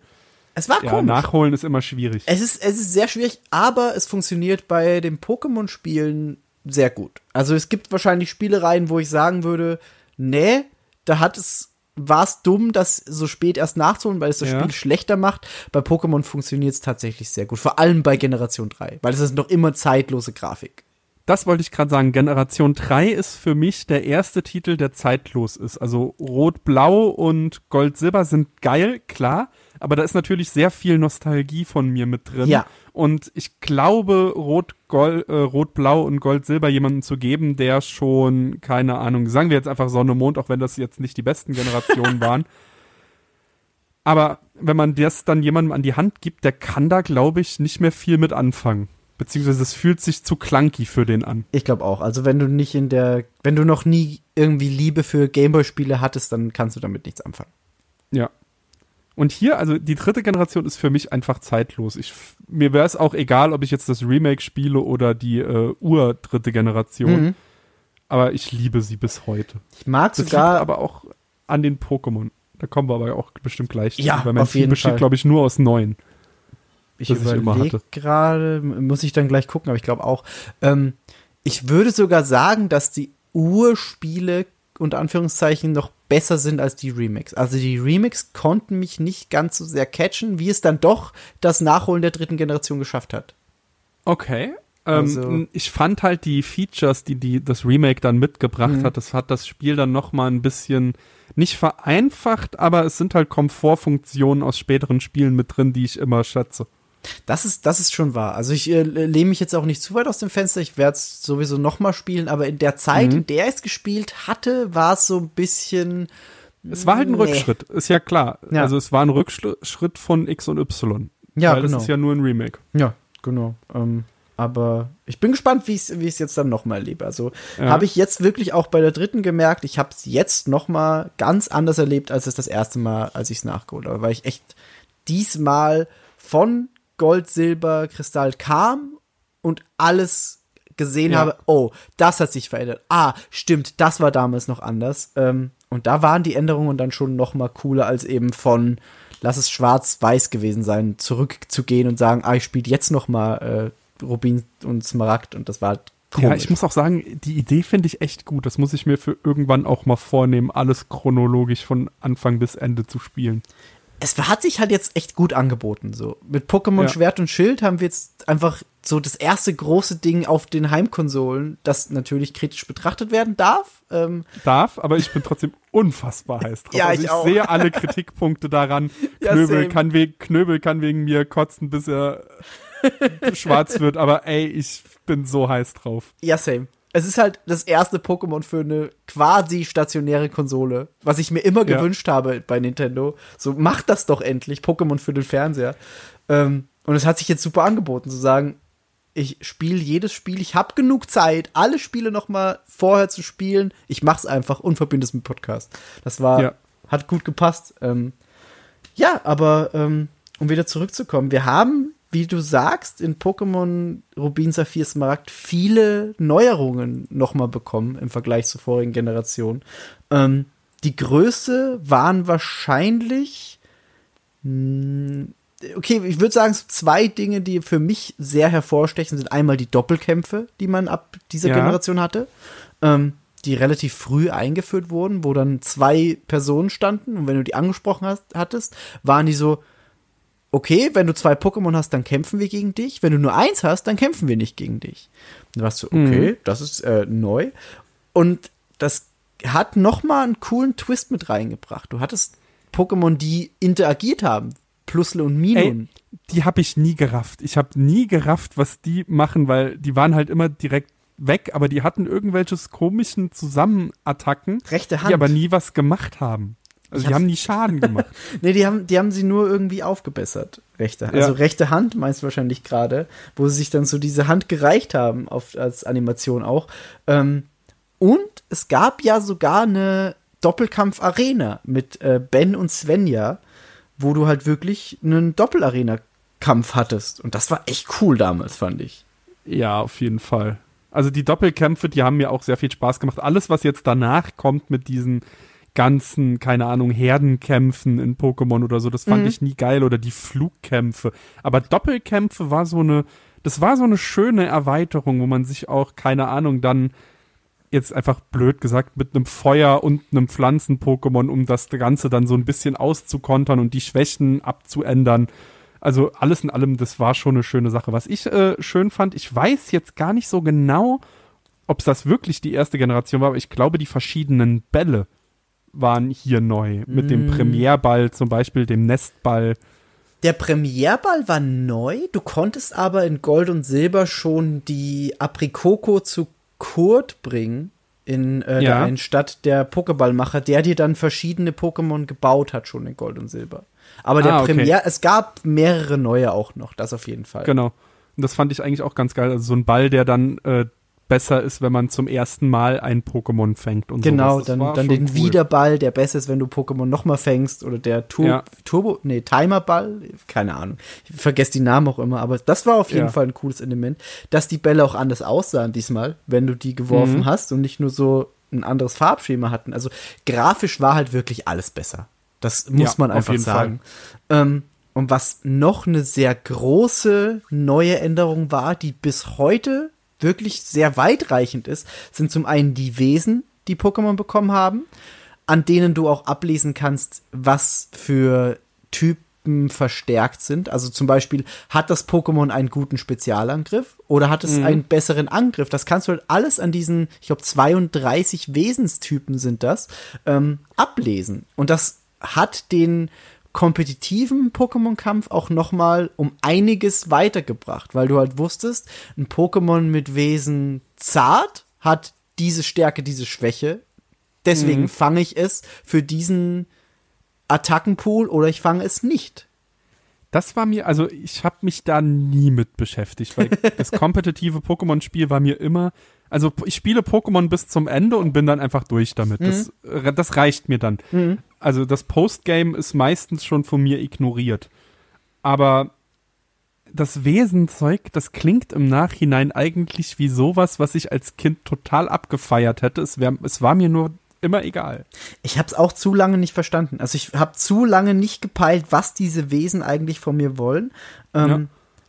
es war ja, komisch. Nachholen ist immer schwierig. Es ist, es ist sehr schwierig, aber es funktioniert bei den Pokémon-Spielen sehr gut. Also es gibt wahrscheinlich Spielereien, wo ich sagen würde, nee, da hat es war es dumm, das so spät erst nachzuholen, weil es das ja. Spiel schlechter macht. Bei Pokémon funktioniert es tatsächlich sehr gut. Vor allem bei Generation 3, weil es ist noch immer zeitlose Grafik. Das wollte ich gerade sagen. Generation 3 ist für mich der erste Titel, der zeitlos ist. Also Rot-Blau und Gold-Silber sind geil, klar. Aber da ist natürlich sehr viel Nostalgie von mir mit drin. Ja. Und ich glaube, Rot, Gold, äh, Rot, Blau und Gold, Silber jemanden zu geben, der schon, keine Ahnung, sagen wir jetzt einfach Sonne, Mond, auch wenn das jetzt nicht die besten Generationen waren. Aber wenn man das dann jemandem an die Hand gibt, der kann da, glaube ich, nicht mehr viel mit anfangen. Beziehungsweise es fühlt sich zu clunky für den an. Ich glaube auch. Also wenn du nicht in der, wenn du noch nie irgendwie Liebe für Gameboy-Spiele hattest, dann kannst du damit nichts anfangen. Ja. Und hier, also die dritte Generation ist für mich einfach zeitlos. Ich, mir wäre es auch egal, ob ich jetzt das Remake spiele oder die äh, ur-dritte Generation. Mhm. Aber ich liebe sie bis heute. Ich mag das sogar. aber auch an den Pokémon. Da kommen wir aber auch bestimmt gleich zu. Ja, weil mein auf jeden besteht, glaube ich, nur aus neun. Ich überlege gerade, muss ich dann gleich gucken, aber ich glaube auch. Ähm, ich würde sogar sagen, dass die Urspiele unter Anführungszeichen noch besser sind als die Remakes. Also die Remakes konnten mich nicht ganz so sehr catchen, wie es dann doch das Nachholen der dritten Generation geschafft hat. Okay. Ähm, also, ich fand halt die Features, die, die das Remake dann mitgebracht mhm. hat, das hat das Spiel dann noch mal ein bisschen nicht vereinfacht, aber es sind halt Komfortfunktionen aus späteren Spielen mit drin, die ich immer schätze. Das ist, das ist schon wahr. Also ich äh, lehne mich jetzt auch nicht zu weit aus dem Fenster. Ich werde es sowieso noch mal spielen, aber in der Zeit, mhm. in der ich es gespielt hatte, war es so ein bisschen. Es war halt ein nee. Rückschritt, ist ja klar. Ja. Also es war ein Rückschritt von X und Y. Ja, weil genau. Das ist ja nur ein Remake. Ja, genau. Ähm, aber ich bin gespannt, wie ich es jetzt dann noch mal erlebe. Also ja. habe ich jetzt wirklich auch bei der dritten gemerkt, ich habe es jetzt noch mal ganz anders erlebt, als es das erste Mal, als ich es nachgeholt habe. Weil ich echt diesmal von Gold, Silber, Kristall kam und alles gesehen ja. habe, oh, das hat sich verändert. Ah, stimmt, das war damals noch anders. Ähm, und da waren die Änderungen dann schon noch mal cooler als eben von lass es schwarz-weiß gewesen sein, zurückzugehen und sagen, ah, ich spiele jetzt noch mal äh, Rubin und Smaragd und das war halt Komisch. Ja, ich muss auch sagen, die Idee finde ich echt gut. Das muss ich mir für irgendwann auch mal vornehmen, alles chronologisch von Anfang bis Ende zu spielen es hat sich halt jetzt echt gut angeboten. So mit Pokémon ja. Schwert und Schild haben wir jetzt einfach so das erste große Ding auf den Heimkonsolen, das natürlich kritisch betrachtet werden darf. Ähm darf, aber ich bin trotzdem unfassbar heiß drauf. ja, also ich, ich sehe alle Kritikpunkte daran. Knöbel, ja, kann we Knöbel kann wegen mir kotzen, bis er schwarz wird, aber ey, ich bin so heiß drauf. Ja, same es ist halt das erste Pokémon für eine quasi stationäre Konsole, was ich mir immer ja. gewünscht habe bei Nintendo. So, macht das doch endlich, Pokémon für den Fernseher. Ähm, und es hat sich jetzt super angeboten, zu sagen, ich spiele jedes Spiel, ich habe genug Zeit, alle Spiele noch mal vorher zu spielen. Ich mach's einfach und verbinde es mit Podcast. Das war, ja. hat gut gepasst. Ähm, ja, aber ähm, um wieder zurückzukommen, wir haben wie du sagst, in Pokémon Rubin Saphir Smaragd viele Neuerungen nochmal bekommen im Vergleich zur vorigen Generation. Ähm, die größte waren wahrscheinlich, mh, hm, okay, ich würde sagen, zwei Dinge, die für mich sehr hervorstechen, sind einmal die Doppelkämpfe, die man ab dieser ja. Generation hatte. Ähm, die relativ früh eingeführt wurden, wo dann zwei Personen standen und wenn du die angesprochen hast, hattest, waren die so, okay, wenn du zwei Pokémon hast, dann kämpfen wir gegen dich. Wenn du nur eins hast, dann kämpfen wir nicht gegen dich. Dann warst du, okay, mhm. das ist äh, neu. Und das hat noch mal einen coolen Twist mit reingebracht. Du hattest Pokémon, die interagiert haben. Plusle und Minun. Ey, die habe ich nie gerafft. Ich habe nie gerafft, was die machen, weil die waren halt immer direkt weg, aber die hatten irgendwelches komischen Zusammenattacken, Rechte Hand. die aber nie was gemacht haben. Also die haben nie Schaden gemacht. nee, die haben, die haben sie nur irgendwie aufgebessert. Rechte Hand. Ja. Also rechte Hand meinst du wahrscheinlich gerade, wo sie sich dann so diese Hand gereicht haben, auf, als Animation auch. Ähm, und es gab ja sogar eine Doppelkampf-Arena mit äh, Ben und Svenja, wo du halt wirklich einen Doppelarena-Kampf hattest. Und das war echt cool damals, fand ich. Ja, auf jeden Fall. Also die Doppelkämpfe, die haben mir auch sehr viel Spaß gemacht. Alles, was jetzt danach kommt mit diesen ganzen, keine Ahnung, Herdenkämpfen in Pokémon oder so, das fand mhm. ich nie geil. Oder die Flugkämpfe. Aber Doppelkämpfe war so eine, das war so eine schöne Erweiterung, wo man sich auch, keine Ahnung, dann jetzt einfach blöd gesagt mit einem Feuer und einem Pflanzen-Pokémon, um das Ganze dann so ein bisschen auszukontern und die Schwächen abzuändern. Also alles in allem, das war schon eine schöne Sache. Was ich äh, schön fand, ich weiß jetzt gar nicht so genau, ob es das wirklich die erste Generation war, aber ich glaube, die verschiedenen Bälle waren hier neu. Mit mm. dem Premierball zum Beispiel, dem Nestball. Der Premierball war neu, du konntest aber in Gold und Silber schon die Aprikoko zu Kurt bringen in äh, ja. der einen Stadt, der Pokéballmacher, der dir dann verschiedene Pokémon gebaut hat, schon in Gold und Silber. Aber der ah, okay. Premier, es gab mehrere neue auch noch, das auf jeden Fall. Genau. Und das fand ich eigentlich auch ganz geil. Also so ein Ball, der dann äh, besser ist, wenn man zum ersten Mal ein Pokémon fängt und Genau, dann, dann den cool. Wiederball, der besser ist, wenn du Pokémon nochmal fängst oder der Tur ja. Turbo, nee, Timerball, keine Ahnung. Ich vergesse die Namen auch immer, aber das war auf jeden ja. Fall ein cooles Element, dass die Bälle auch anders aussahen diesmal, wenn du die geworfen mhm. hast und nicht nur so ein anderes Farbschema hatten. Also grafisch war halt wirklich alles besser. Das muss ja, man einfach sagen. Ähm, und was noch eine sehr große neue Änderung war, die bis heute wirklich sehr weitreichend ist, sind zum einen die Wesen, die Pokémon bekommen haben, an denen du auch ablesen kannst, was für Typen verstärkt sind. Also zum Beispiel, hat das Pokémon einen guten Spezialangriff oder hat es mhm. einen besseren Angriff? Das kannst du halt alles an diesen, ich glaube, 32 Wesenstypen sind das, ähm, ablesen. Und das hat den kompetitiven Pokémon-Kampf auch nochmal um einiges weitergebracht, weil du halt wusstest, ein Pokémon mit Wesen zart hat diese Stärke, diese Schwäche. Deswegen mhm. fange ich es für diesen Attackenpool oder ich fange es nicht. Das war mir, also ich habe mich da nie mit beschäftigt, weil das kompetitive Pokémon-Spiel war mir immer, also ich spiele Pokémon bis zum Ende und bin dann einfach durch damit. Mhm. Das, äh, das reicht mir dann. Mhm. Also das Postgame ist meistens schon von mir ignoriert. Aber das Wesenzeug, das klingt im Nachhinein eigentlich wie sowas, was ich als Kind total abgefeiert hätte. Es, wär, es war mir nur immer egal. Ich habe es auch zu lange nicht verstanden. Also ich habe zu lange nicht gepeilt, was diese Wesen eigentlich von mir wollen. Ähm, ja.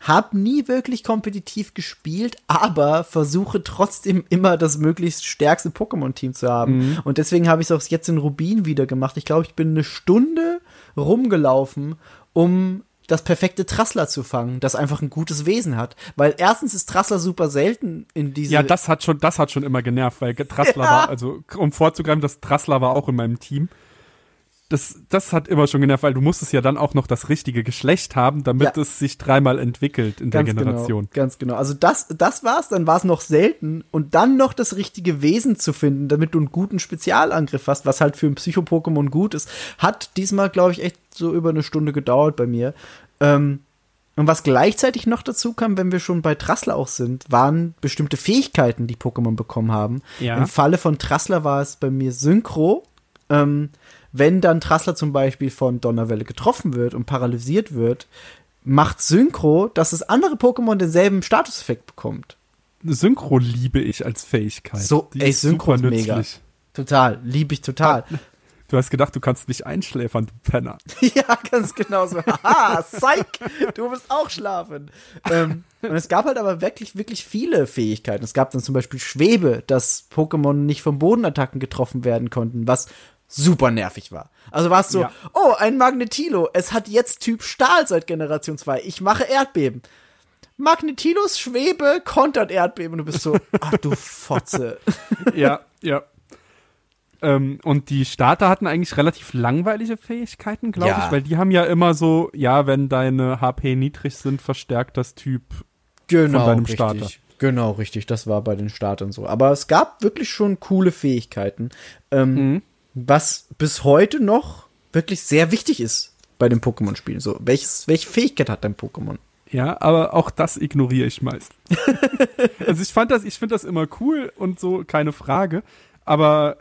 Hab nie wirklich kompetitiv gespielt, aber versuche trotzdem immer das möglichst stärkste Pokémon-Team zu haben. Mhm. Und deswegen habe ich es auch jetzt in Rubin wieder gemacht. Ich glaube, ich bin eine Stunde rumgelaufen, um das perfekte Trassler zu fangen, das einfach ein gutes Wesen hat. Weil erstens ist Trassler super selten in diesem. Ja, das hat schon, das hat schon immer genervt, weil Trassler ja. war, also um vorzugreifen, das Trassler war auch in meinem Team das, das hat immer schon genervt, weil du musstest ja dann auch noch das richtige Geschlecht haben, damit ja. es sich dreimal entwickelt in ganz der genau, Generation. Genau, ganz genau. Also das, das war's, dann war es noch selten und dann noch das richtige Wesen zu finden, damit du einen guten Spezialangriff hast, was halt für ein Psycho-Pokémon gut ist, hat diesmal, glaube ich, echt so über eine Stunde gedauert bei mir. Ähm, und was gleichzeitig noch dazu kam, wenn wir schon bei Trassler auch sind, waren bestimmte Fähigkeiten, die Pokémon bekommen haben. Ja. Im Falle von Trassler war es bei mir Synchro. Ähm, wenn dann Trassler zum Beispiel von Donnerwelle getroffen wird und paralysiert wird, macht Synchro, dass das andere Pokémon denselben Statuseffekt bekommt. Synchro liebe ich als Fähigkeit. So, Die ey, Synchro ist mega. Total, liebe ich total. Du hast gedacht, du kannst mich einschläfern, du Penner. ja, ganz genau so. Haha, Psych, du wirst auch schlafen. ähm, und es gab halt aber wirklich, wirklich viele Fähigkeiten. Es gab dann zum Beispiel Schwebe, dass Pokémon nicht von Bodenattacken getroffen werden konnten, was super nervig war. Also war es so, ja. oh, ein Magnetilo, es hat jetzt Typ Stahl seit Generation 2, ich mache Erdbeben. Magnetilos Schwebe kontert Erdbeben und du bist so, ach du Fotze. ja, ja. Ähm, und die Starter hatten eigentlich relativ langweilige Fähigkeiten, glaube ja. ich, weil die haben ja immer so, ja, wenn deine HP niedrig sind, verstärkt das Typ genau, von deinem richtig. Starter. Genau, richtig. Das war bei den Startern so. Aber es gab wirklich schon coole Fähigkeiten. Ähm, mhm was bis heute noch wirklich sehr wichtig ist bei den Pokémon-Spielen. So, welches, welche Fähigkeit hat dein Pokémon? Ja, aber auch das ignoriere ich meist. also ich fand das, ich finde das immer cool und so, keine Frage. Aber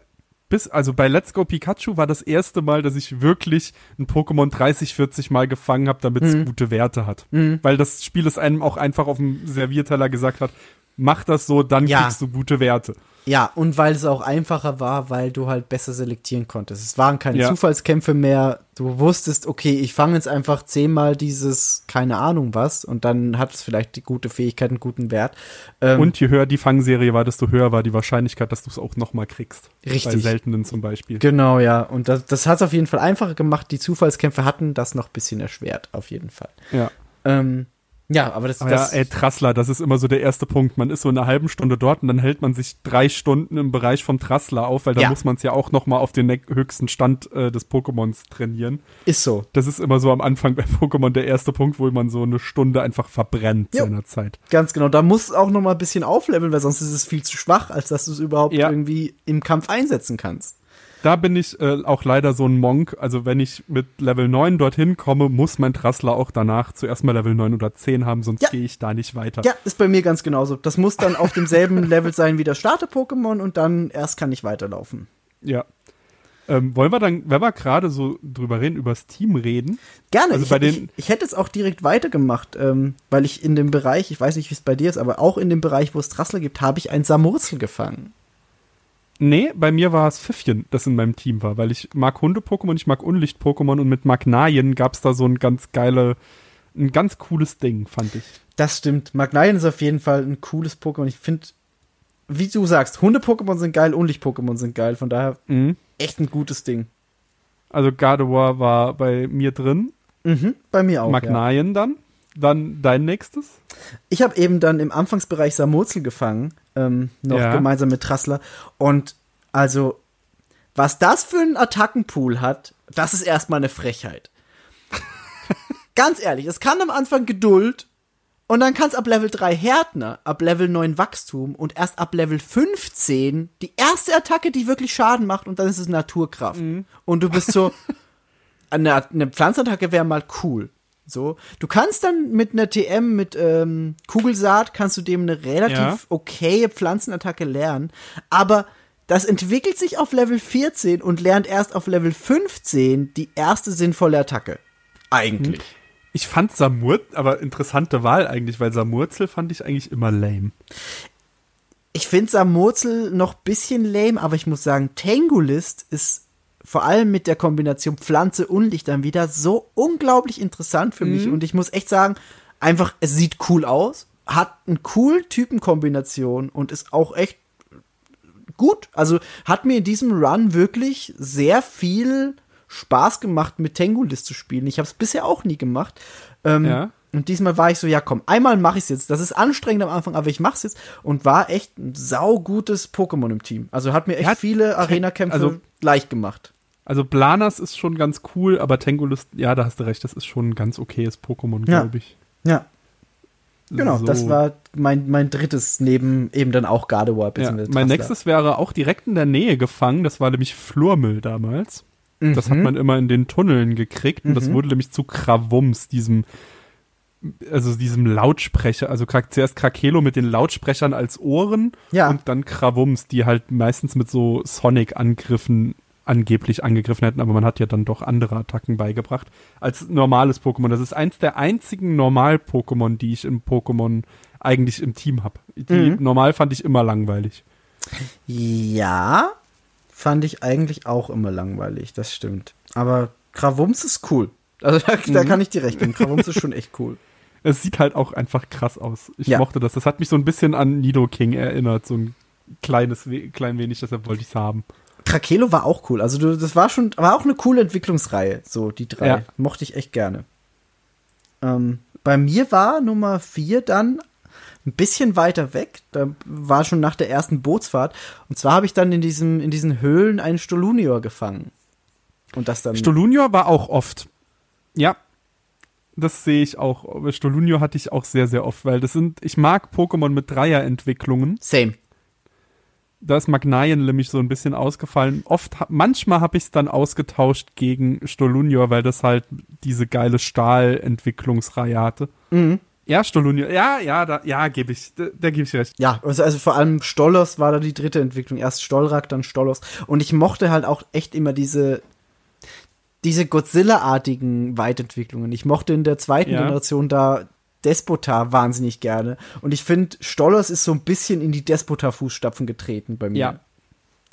bis, also bei Let's Go Pikachu war das erste Mal, dass ich wirklich ein Pokémon 30, 40 Mal gefangen habe, damit es mhm. gute Werte hat. Mhm. Weil das Spiel es einem auch einfach auf dem Servierteller gesagt hat, mach das so, dann ja. kriegst du gute Werte. Ja, und weil es auch einfacher war, weil du halt besser selektieren konntest. Es waren keine ja. Zufallskämpfe mehr. Du wusstest, okay, ich fange jetzt einfach zehnmal dieses, keine Ahnung was, und dann hat es vielleicht die gute Fähigkeit, einen guten Wert. Ähm, und je höher die Fangserie war, desto höher war die Wahrscheinlichkeit, dass du es auch nochmal kriegst. Richtig. Bei seltenen zum Beispiel. Genau, ja. Und das, das hat es auf jeden Fall einfacher gemacht. Die Zufallskämpfe hatten das noch ein bisschen erschwert, auf jeden Fall. Ja. Ähm, ja, aber das, ah, das ja, ey, Trassler, das ist immer so der erste Punkt. Man ist so in einer halben Stunde dort und dann hält man sich drei Stunden im Bereich vom Trassler auf, weil da ja. muss man es ja auch noch mal auf den höchsten Stand äh, des Pokémons trainieren. Ist so. Das ist immer so am Anfang bei Pokémon der erste Punkt, wo man so eine Stunde einfach verbrennt jo. seiner Zeit. Ganz genau. Da muss auch noch mal ein bisschen aufleveln, weil sonst ist es viel zu schwach, als dass du es überhaupt ja. irgendwie im Kampf einsetzen kannst da bin ich äh, auch leider so ein Monk. Also wenn ich mit Level 9 dorthin komme, muss mein Trassler auch danach zuerst mal Level 9 oder 10 haben, sonst ja. gehe ich da nicht weiter. Ja, ist bei mir ganz genauso. Das muss dann auf demselben Level sein wie das Starter-Pokémon und dann erst kann ich weiterlaufen. Ja. Ähm, wollen wir dann, wenn wir gerade so drüber reden, über das Team reden? Gerne. Also ich, bei den ich, ich hätte es auch direkt weitergemacht, ähm, weil ich in dem Bereich, ich weiß nicht, wie es bei dir ist, aber auch in dem Bereich, wo es Trassler gibt, habe ich ein Samurzel gefangen. Nee, bei mir war es Pfiffchen, das in meinem Team war, weil ich mag Hunde-Pokémon, ich mag Unlicht-Pokémon und mit Magnaien gab es da so ein ganz geile, ein ganz cooles Ding, fand ich. Das stimmt. Magnaien ist auf jeden Fall ein cooles Pokémon. Ich finde, wie du sagst, Hunde-Pokémon sind geil, Unlicht-Pokémon sind geil, von daher mhm. echt ein gutes Ding. Also Gardevoir war bei mir drin. Mhm, bei mir auch. Magnaien ja. dann. Dann dein nächstes? Ich habe eben dann im Anfangsbereich Samurzel gefangen, ähm, noch ja. gemeinsam mit Trassler. Und also, was das für einen Attackenpool hat, das ist erstmal eine Frechheit. Ganz ehrlich, es kann am Anfang Geduld und dann kann es ab Level 3 Härtner, ab Level 9 Wachstum und erst ab Level 15 die erste Attacke, die wirklich Schaden macht und dann ist es Naturkraft. Mhm. Und du bist so, eine, eine Pflanzattacke wäre mal cool. So, du kannst dann mit einer TM, mit ähm, Kugelsaat, kannst du dem eine relativ ja. okaye Pflanzenattacke lernen, aber das entwickelt sich auf Level 14 und lernt erst auf Level 15 die erste sinnvolle Attacke. Eigentlich. Hm. Ich fand Samur, aber interessante Wahl eigentlich, weil Samurzel fand ich eigentlich immer lame. Ich finde Samurzel noch bisschen lame, aber ich muss sagen, Tangulist ist vor allem mit der Kombination Pflanze und Licht dann wieder so unglaublich interessant für mhm. mich. Und ich muss echt sagen, einfach, es sieht cool aus, hat eine cool Typenkombination und ist auch echt gut. Also hat mir in diesem Run wirklich sehr viel Spaß gemacht, mit Tangulist zu spielen. Ich habe es bisher auch nie gemacht. Ähm, ja. Und diesmal war ich so, ja komm, einmal mache ich es jetzt. Das ist anstrengend am Anfang, aber ich mach's jetzt und war echt ein saugutes Pokémon im Team. Also hat mir echt hat viele Arena-Kämpfe also, leicht gemacht. Also Blanas ist schon ganz cool, aber Tangulist, ja, da hast du recht, das ist schon ein ganz okayes Pokémon, ja. glaube ich. Ja. Genau, so. das war mein, mein drittes neben eben dann auch Gardevoir. Ja, mein nächstes wäre auch direkt in der Nähe gefangen, das war nämlich Flurmüll damals. Mhm. Das hat mhm. man immer in den Tunneln gekriegt und mhm. das wurde nämlich zu Krawums, diesem also diesem Lautsprecher, also zuerst Krakelo mit den Lautsprechern als Ohren ja. und dann Krawums, die halt meistens mit so Sonic-Angriffen angeblich angegriffen hätten, aber man hat ja dann doch andere Attacken beigebracht als normales Pokémon. Das ist eins der einzigen Normal-Pokémon, die ich im Pokémon eigentlich im Team habe. Die mhm. normal fand ich immer langweilig. Ja, fand ich eigentlich auch immer langweilig, das stimmt. Aber Gravums ist cool. Also da, mhm. da kann ich dir recht geben. Gravums ist schon echt cool. Es sieht halt auch einfach krass aus. Ich ja. mochte das. Das hat mich so ein bisschen an Nido King erinnert, so ein kleines, klein wenig, deshalb wollte ich es haben. Krakelo war auch cool. Also du, das war schon, war auch eine coole Entwicklungsreihe, so die drei. Ja. Mochte ich echt gerne. Ähm, bei mir war Nummer vier dann ein bisschen weiter weg. Da war schon nach der ersten Bootsfahrt. Und zwar habe ich dann in, diesem, in diesen Höhlen einen Stolunior gefangen. Und das dann. Stolunior war auch oft. Ja. Das sehe ich auch. Stolunior hatte ich auch sehr, sehr oft, weil das sind, ich mag Pokémon mit Dreierentwicklungen. Same. Da ist Magnaien nämlich so ein bisschen ausgefallen. Oft, manchmal habe ich es dann ausgetauscht gegen Stolunior, weil das halt diese geile Stahlentwicklungsreihe hatte. Mhm. Ja, Stolunio. Ja, ja, da, ja, gebe ich, da, da gebe ich recht. Ja, also, also vor allem Stollos war da die dritte Entwicklung. Erst Stollrak, dann Stollos. Und ich mochte halt auch echt immer diese, diese Godzilla-artigen Weitentwicklungen. Ich mochte in der zweiten ja. Generation da Despota wahnsinnig gerne. Und ich finde, Stollos ist so ein bisschen in die Despota-Fußstapfen getreten bei mir. Ja.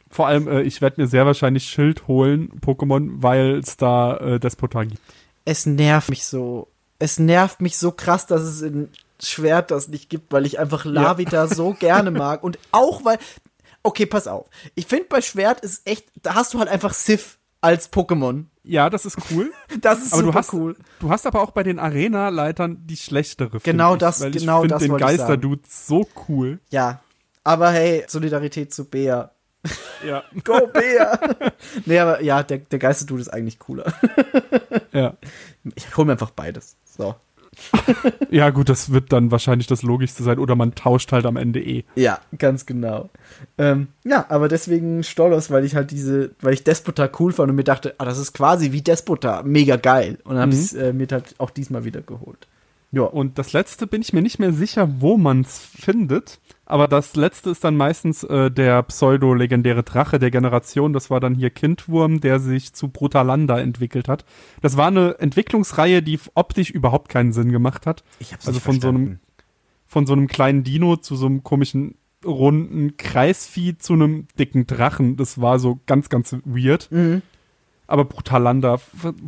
Vor allem, äh, ich werde mir sehr wahrscheinlich Schild holen, Pokémon, weil es da äh, Despota gibt. Es nervt mich so es nervt mich so krass, dass es in Schwert das nicht gibt, weil ich einfach Lavita ja. so gerne mag. Und auch weil, okay, pass auf. Ich finde bei Schwert ist echt, da hast du halt einfach Sif als Pokémon. Ja, das ist cool. Das ist aber super du hast, cool. Du hast aber auch bei den Arena-Leitern die schlechtere. Genau ich, das, weil genau ich das. Ich finde den Geister-Dude so cool. Ja. Aber hey, Solidarität zu Bea. Ja. Go Bea! nee, aber ja, der, der Geister-Dude ist eigentlich cooler. ja. Ich hol mir einfach beides. So. ja, gut, das wird dann wahrscheinlich das Logischste sein. Oder man tauscht halt am Ende eh. Ja, ganz genau. Ähm, ja, aber deswegen Stollos, weil ich halt diese, weil ich Despota cool fand und mir dachte, ah, das ist quasi wie Despota, mega geil. Und dann habe ich es äh, mir halt auch diesmal wieder geholt. Ja. Und das letzte bin ich mir nicht mehr sicher, wo man es findet. Aber das letzte ist dann meistens äh, der pseudo-legendäre Drache der Generation. Das war dann hier Kindwurm, der sich zu Brutalanda entwickelt hat. Das war eine Entwicklungsreihe, die optisch überhaupt keinen Sinn gemacht hat. Ich hab's also nicht von verstanden. so einem von so einem kleinen Dino zu so einem komischen runden Kreisvieh zu einem dicken Drachen. Das war so ganz, ganz weird. Mhm. Aber Brutalandra,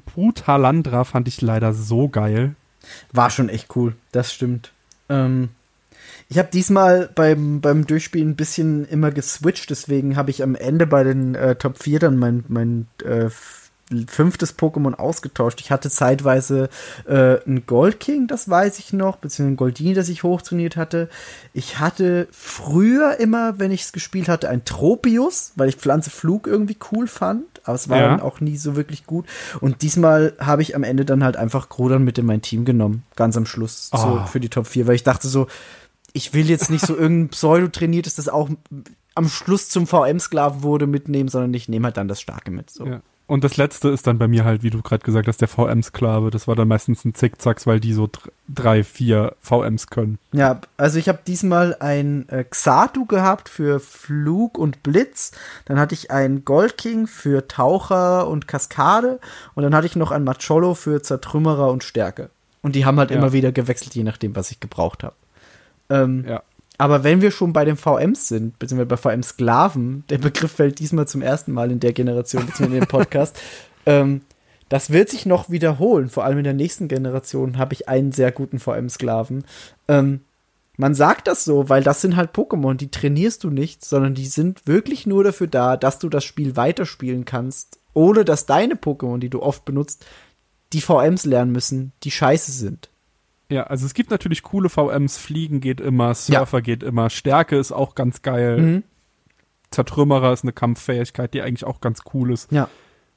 Brutalandra fand ich leider so geil. War schon echt cool, das stimmt. Ähm, ich habe diesmal beim, beim Durchspielen ein bisschen immer geswitcht, deswegen habe ich am Ende bei den äh, Top 4 dann mein, mein äh, fünftes Pokémon ausgetauscht. Ich hatte zeitweise äh, ein Gold King, das weiß ich noch, beziehungsweise ein Goldini, das ich hochtrainiert hatte. Ich hatte früher immer, wenn ich es gespielt hatte, ein Tropius, weil ich Pflanze Flug irgendwie cool fand, aber es war ja. dann auch nie so wirklich gut. Und diesmal habe ich am Ende dann halt einfach Grodon mit in mein Team genommen, ganz am Schluss, oh. so ah. für die Top 4, weil ich dachte so, ich will jetzt nicht so irgendein Pseudo-trainiertes, das auch am Schluss zum VM-Sklaven wurde, mitnehmen, sondern ich nehme halt dann das Starke mit. So. Ja. Und das letzte ist dann bei mir halt, wie du gerade gesagt hast, der VM-Sklave. Das war dann meistens ein Zickzacks, weil die so drei, vier VMs können. Ja, also ich habe diesmal ein äh, Xatu gehabt für Flug und Blitz. Dann hatte ich ein Gold King für Taucher und Kaskade. Und dann hatte ich noch ein Macholo für Zertrümmerer und Stärke. Und die haben halt ja. immer wieder gewechselt, je nachdem, was ich gebraucht habe. Ähm, ja. Aber wenn wir schon bei den VMs sind, beziehungsweise bei VM-Sklaven, der Begriff fällt diesmal zum ersten Mal in der Generation, beziehungsweise in dem Podcast, ähm, das wird sich noch wiederholen. Vor allem in der nächsten Generation habe ich einen sehr guten VM-Sklaven. Ähm, man sagt das so, weil das sind halt Pokémon, die trainierst du nicht, sondern die sind wirklich nur dafür da, dass du das Spiel weiterspielen kannst, ohne dass deine Pokémon, die du oft benutzt, die VMs lernen müssen, die scheiße sind. Ja, also es gibt natürlich coole VMs, Fliegen geht immer, Surfer ja. geht immer, Stärke ist auch ganz geil. Mhm. Zertrümmerer ist eine Kampffähigkeit, die eigentlich auch ganz cool ist. Ja.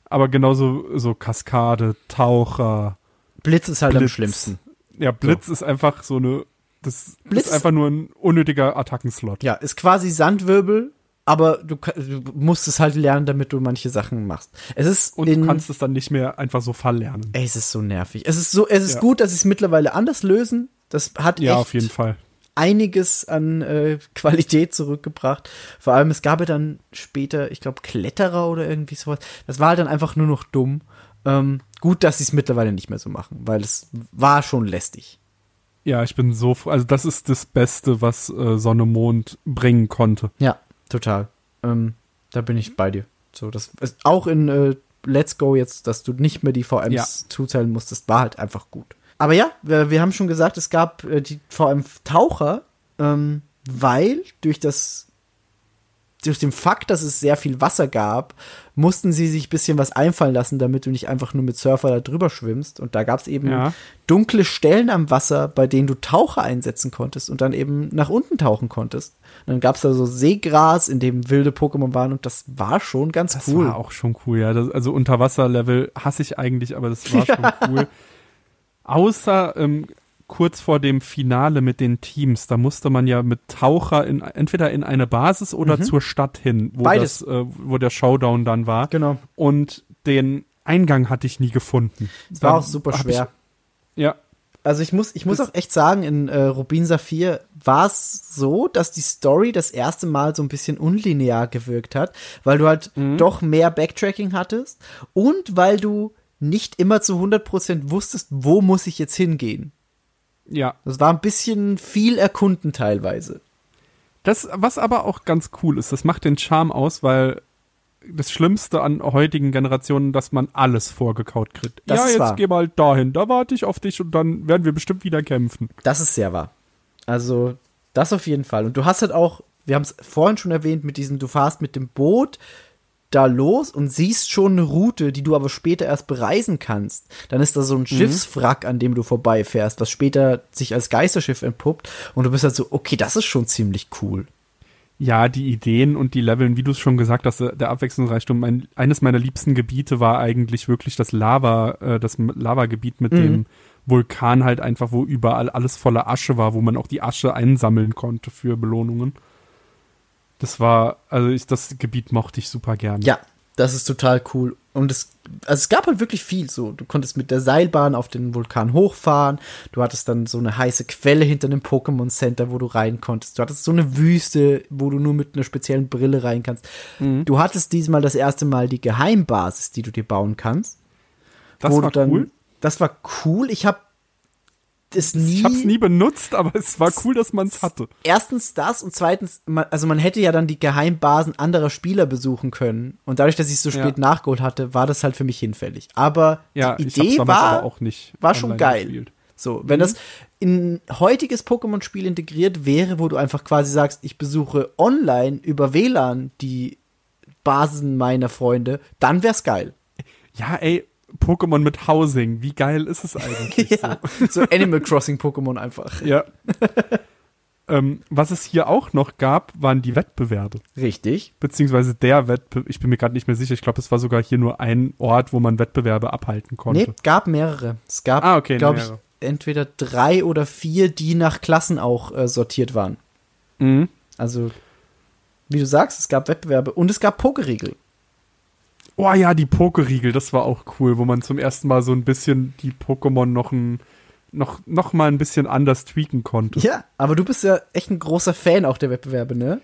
Aber genauso so Kaskade, Taucher. Blitz ist halt Blitz. am schlimmsten. Ja, Blitz so. ist einfach so eine. Das Blitz ist einfach nur ein unnötiger Attackenslot. Ja, ist quasi Sandwirbel aber du, du, musst es halt lernen, damit du manche Sachen machst. Es ist und in, du kannst es dann nicht mehr einfach so verlernen. Ey, es ist so nervig. Es ist so, es ist ja. gut, dass sie es mittlerweile anders lösen. Das hat ja auf jeden Fall einiges an äh, Qualität zurückgebracht. Vor allem es gab ja dann später, ich glaube Kletterer oder irgendwie sowas. Das war halt dann einfach nur noch dumm. Ähm, gut, dass sie es mittlerweile nicht mehr so machen, weil es war schon lästig. Ja, ich bin so, also das ist das Beste, was äh, Sonne Mond bringen konnte. Ja, Total. Ähm, da bin ich bei dir. So, das ist auch in äh, Let's Go jetzt, dass du nicht mehr die VMs ja. zuzählen musstest, war halt einfach gut. Aber ja, wir, wir haben schon gesagt, es gab äh, die VM-Taucher, ähm, weil durch das durch den Fakt, dass es sehr viel Wasser gab, mussten sie sich ein bisschen was einfallen lassen, damit du nicht einfach nur mit Surfer da drüber schwimmst. Und da gab es eben ja. dunkle Stellen am Wasser, bei denen du Taucher einsetzen konntest und dann eben nach unten tauchen konntest. Und dann gab es da so Seegras, in dem wilde Pokémon waren und das war schon ganz das cool. Das war auch schon cool, ja. Das, also Unterwasserlevel hasse ich eigentlich, aber das war schon cool. Außer ähm, kurz vor dem Finale mit den Teams, da musste man ja mit Taucher in, entweder in eine Basis oder mhm. zur Stadt hin, wo, Beides. Das, äh, wo der Showdown dann war. Genau. Und den Eingang hatte ich nie gefunden. Es war auch super schwer. Ich, ja. Also ich muss, ich muss auch echt sagen, in äh, Rubin Saphir war es so, dass die Story das erste Mal so ein bisschen unlinear gewirkt hat, weil du halt mhm. doch mehr Backtracking hattest und weil du nicht immer zu 100% wusstest, wo muss ich jetzt hingehen. Ja. Das war ein bisschen viel erkunden teilweise. Das, was aber auch ganz cool ist, das macht den Charme aus, weil das Schlimmste an heutigen Generationen, dass man alles vorgekaut kriegt. Das ja, jetzt wahr. geh mal dahin, da warte ich auf dich und dann werden wir bestimmt wieder kämpfen. Das ist sehr wahr. Also, das auf jeden Fall. Und du hast halt auch, wir haben es vorhin schon erwähnt, mit diesem, du fahrst mit dem Boot da los und siehst schon eine Route, die du aber später erst bereisen kannst. Dann ist da so ein mhm. Schiffswrack, an dem du vorbeifährst, was später sich als Geisterschiff entpuppt. Und du bist halt so, okay, das ist schon ziemlich cool. Ja, die Ideen und die Leveln, wie du es schon gesagt hast, der Abwechslungsreichtum. Mein, eines meiner liebsten Gebiete war eigentlich wirklich das Lava, äh, das Lavagebiet mit mhm. dem Vulkan halt einfach, wo überall alles voller Asche war, wo man auch die Asche einsammeln konnte für Belohnungen. Das war, also ich, das Gebiet mochte ich super gerne. Ja, das ist total cool. Und es, also es gab halt wirklich viel so. Du konntest mit der Seilbahn auf den Vulkan hochfahren. Du hattest dann so eine heiße Quelle hinter dem Pokémon Center, wo du rein konntest. Du hattest so eine Wüste, wo du nur mit einer speziellen Brille rein kannst. Mhm. Du hattest diesmal das erste Mal die Geheimbasis, die du dir bauen kannst. Das war dann, cool. Das war cool. Ich habe es nie. Ich habe es nie benutzt, aber es war cool, dass man es hatte. Erstens das und zweitens, man, also man hätte ja dann die Geheimbasen anderer Spieler besuchen können. Und dadurch, dass ich es so spät ja. nachgeholt hatte, war das halt für mich hinfällig. Aber ja, die Idee war, auch nicht war schon geil. Gespielt. So, wenn mhm. das in heutiges Pokémon-Spiel integriert wäre, wo du einfach quasi sagst, ich besuche online über WLAN die Basen meiner Freunde, dann wär's geil. Ja, ey, Pokémon mit Housing. Wie geil ist es eigentlich? ja, so? so Animal Crossing Pokémon einfach. Ja. ähm, was es hier auch noch gab, waren die Wettbewerbe. Richtig. Beziehungsweise der Wettbewerb, ich bin mir gerade nicht mehr sicher, ich glaube, es war sogar hier nur ein Ort, wo man Wettbewerbe abhalten konnte. Nee, gab mehrere. Es gab, ah, okay, glaube ich, entweder drei oder vier, die nach Klassen auch äh, sortiert waren. Mhm. Also, wie du sagst, es gab Wettbewerbe und es gab Pokeregeln. Oh ja, die Pokeriegel, das war auch cool, wo man zum ersten Mal so ein bisschen die Pokémon noch ein noch, noch mal ein bisschen anders tweaken konnte. Ja, aber du bist ja echt ein großer Fan auch der Wettbewerbe, ne?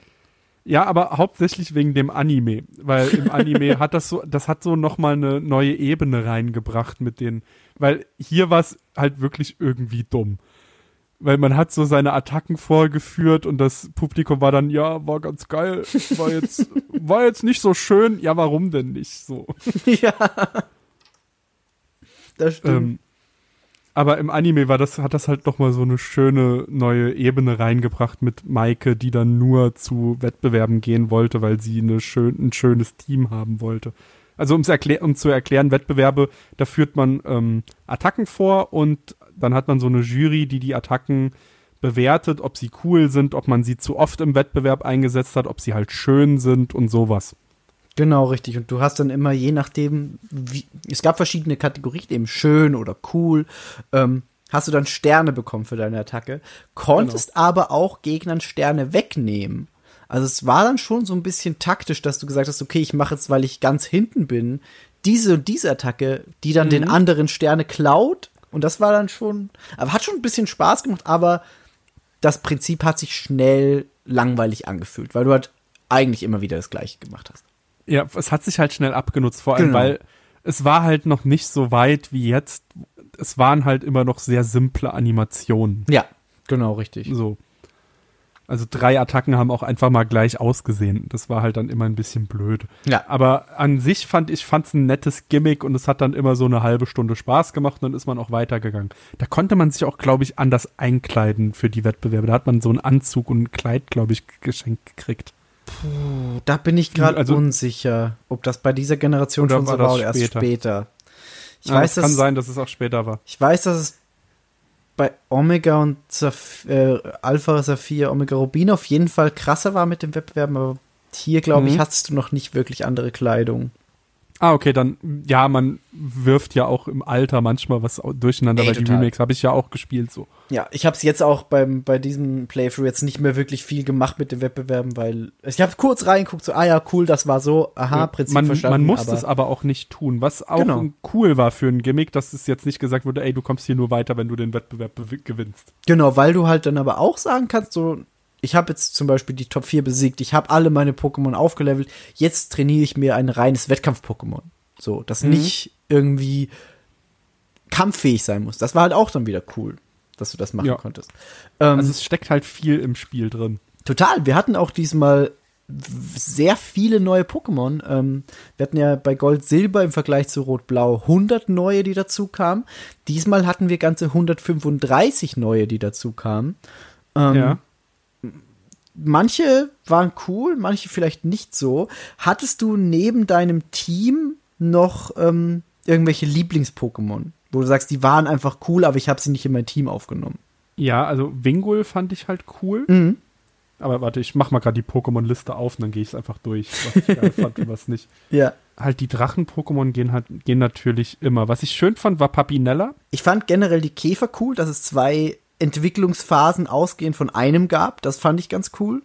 Ja, aber hauptsächlich wegen dem Anime, weil im Anime hat das so, das hat so noch mal eine neue Ebene reingebracht mit den, weil hier war es halt wirklich irgendwie dumm weil man hat so seine Attacken vorgeführt und das Publikum war dann, ja, war ganz geil, war jetzt, war jetzt nicht so schön, ja, warum denn nicht so? ja. Das stimmt. Ähm, aber im Anime war das, hat das halt nochmal so eine schöne neue Ebene reingebracht mit Maike, die dann nur zu Wettbewerben gehen wollte, weil sie eine schön, ein schönes Team haben wollte. Also um zu erklären, Wettbewerbe, da führt man ähm, Attacken vor und dann hat man so eine Jury, die die Attacken bewertet, ob sie cool sind, ob man sie zu oft im Wettbewerb eingesetzt hat, ob sie halt schön sind und sowas. Genau, richtig. Und du hast dann immer, je nachdem, wie, es gab verschiedene Kategorien, eben schön oder cool, ähm, hast du dann Sterne bekommen für deine Attacke, konntest genau. aber auch Gegnern Sterne wegnehmen. Also es war dann schon so ein bisschen taktisch, dass du gesagt hast, okay, ich mache jetzt, weil ich ganz hinten bin, diese und diese Attacke, die dann mhm. den anderen Sterne klaut und das war dann schon, aber hat schon ein bisschen Spaß gemacht, aber das Prinzip hat sich schnell langweilig angefühlt, weil du halt eigentlich immer wieder das Gleiche gemacht hast. Ja, es hat sich halt schnell abgenutzt, vor allem, genau. weil es war halt noch nicht so weit wie jetzt. Es waren halt immer noch sehr simple Animationen. Ja, genau, richtig. So. Also drei Attacken haben auch einfach mal gleich ausgesehen. Das war halt dann immer ein bisschen blöd. Ja. Aber an sich fand ich fand's ein nettes Gimmick und es hat dann immer so eine halbe Stunde Spaß gemacht und dann ist man auch weitergegangen. Da konnte man sich auch, glaube ich, anders einkleiden für die Wettbewerbe. Da hat man so einen Anzug und ein Kleid, glaube ich, geschenkt gekriegt. Puh, da bin ich gerade also, unsicher, ob das bei dieser Generation schon so war oder erst später. Ich ja, weiß, es kann sein, dass es auch später war. Ich weiß, dass es bei Omega und Saph äh, Alpha Saphir, Omega Rubin auf jeden Fall krasser war mit dem Wettbewerb, aber hier, glaube mhm. ich, hattest du noch nicht wirklich andere Kleidung. Ah, okay, dann, ja, man wirft ja auch im Alter manchmal was durcheinander, Ey, weil total. die Remakes habe ich ja auch gespielt so. Ja, ich habe es jetzt auch beim, bei diesem Playthrough jetzt nicht mehr wirklich viel gemacht mit den Wettbewerben, weil ich habe kurz reingeguckt, so, ah ja, cool, das war so, aha, Prinzip man, verstanden. Man muss es aber auch nicht tun, was auch genau. cool war für ein Gimmick, dass es jetzt nicht gesagt wurde, ey, du kommst hier nur weiter, wenn du den Wettbewerb gewinnst. Genau, weil du halt dann aber auch sagen kannst, so, ich habe jetzt zum Beispiel die Top 4 besiegt, ich habe alle meine Pokémon aufgelevelt, jetzt trainiere ich mir ein reines Wettkampf-Pokémon. So, das mhm. nicht irgendwie kampffähig sein muss. Das war halt auch dann wieder cool, dass du das machen ja. konntest. Ähm, also es steckt halt viel im Spiel drin. Total. Wir hatten auch diesmal sehr viele neue Pokémon. Ähm, wir hatten ja bei Gold Silber im Vergleich zu Rot Blau 100 neue, die dazu kamen. Diesmal hatten wir ganze 135 neue, die dazu kamen. Ähm, ja manche waren cool, manche vielleicht nicht so. Hattest du neben deinem Team noch ähm, irgendwelche Lieblings-Pokémon, wo du sagst, die waren einfach cool, aber ich habe sie nicht in mein Team aufgenommen? Ja, also Wingul fand ich halt cool. Mhm. Aber warte, ich mach mal gerade die Pokémon-Liste auf und dann gehe ich es einfach durch, was ich geil fand und was nicht. Ja. Halt die Drachen-Pokémon gehen halt gehen natürlich immer. Was ich schön fand, war Papinella. Ich fand generell die Käfer cool, dass es zwei Entwicklungsphasen ausgehend von einem gab. Das fand ich ganz cool.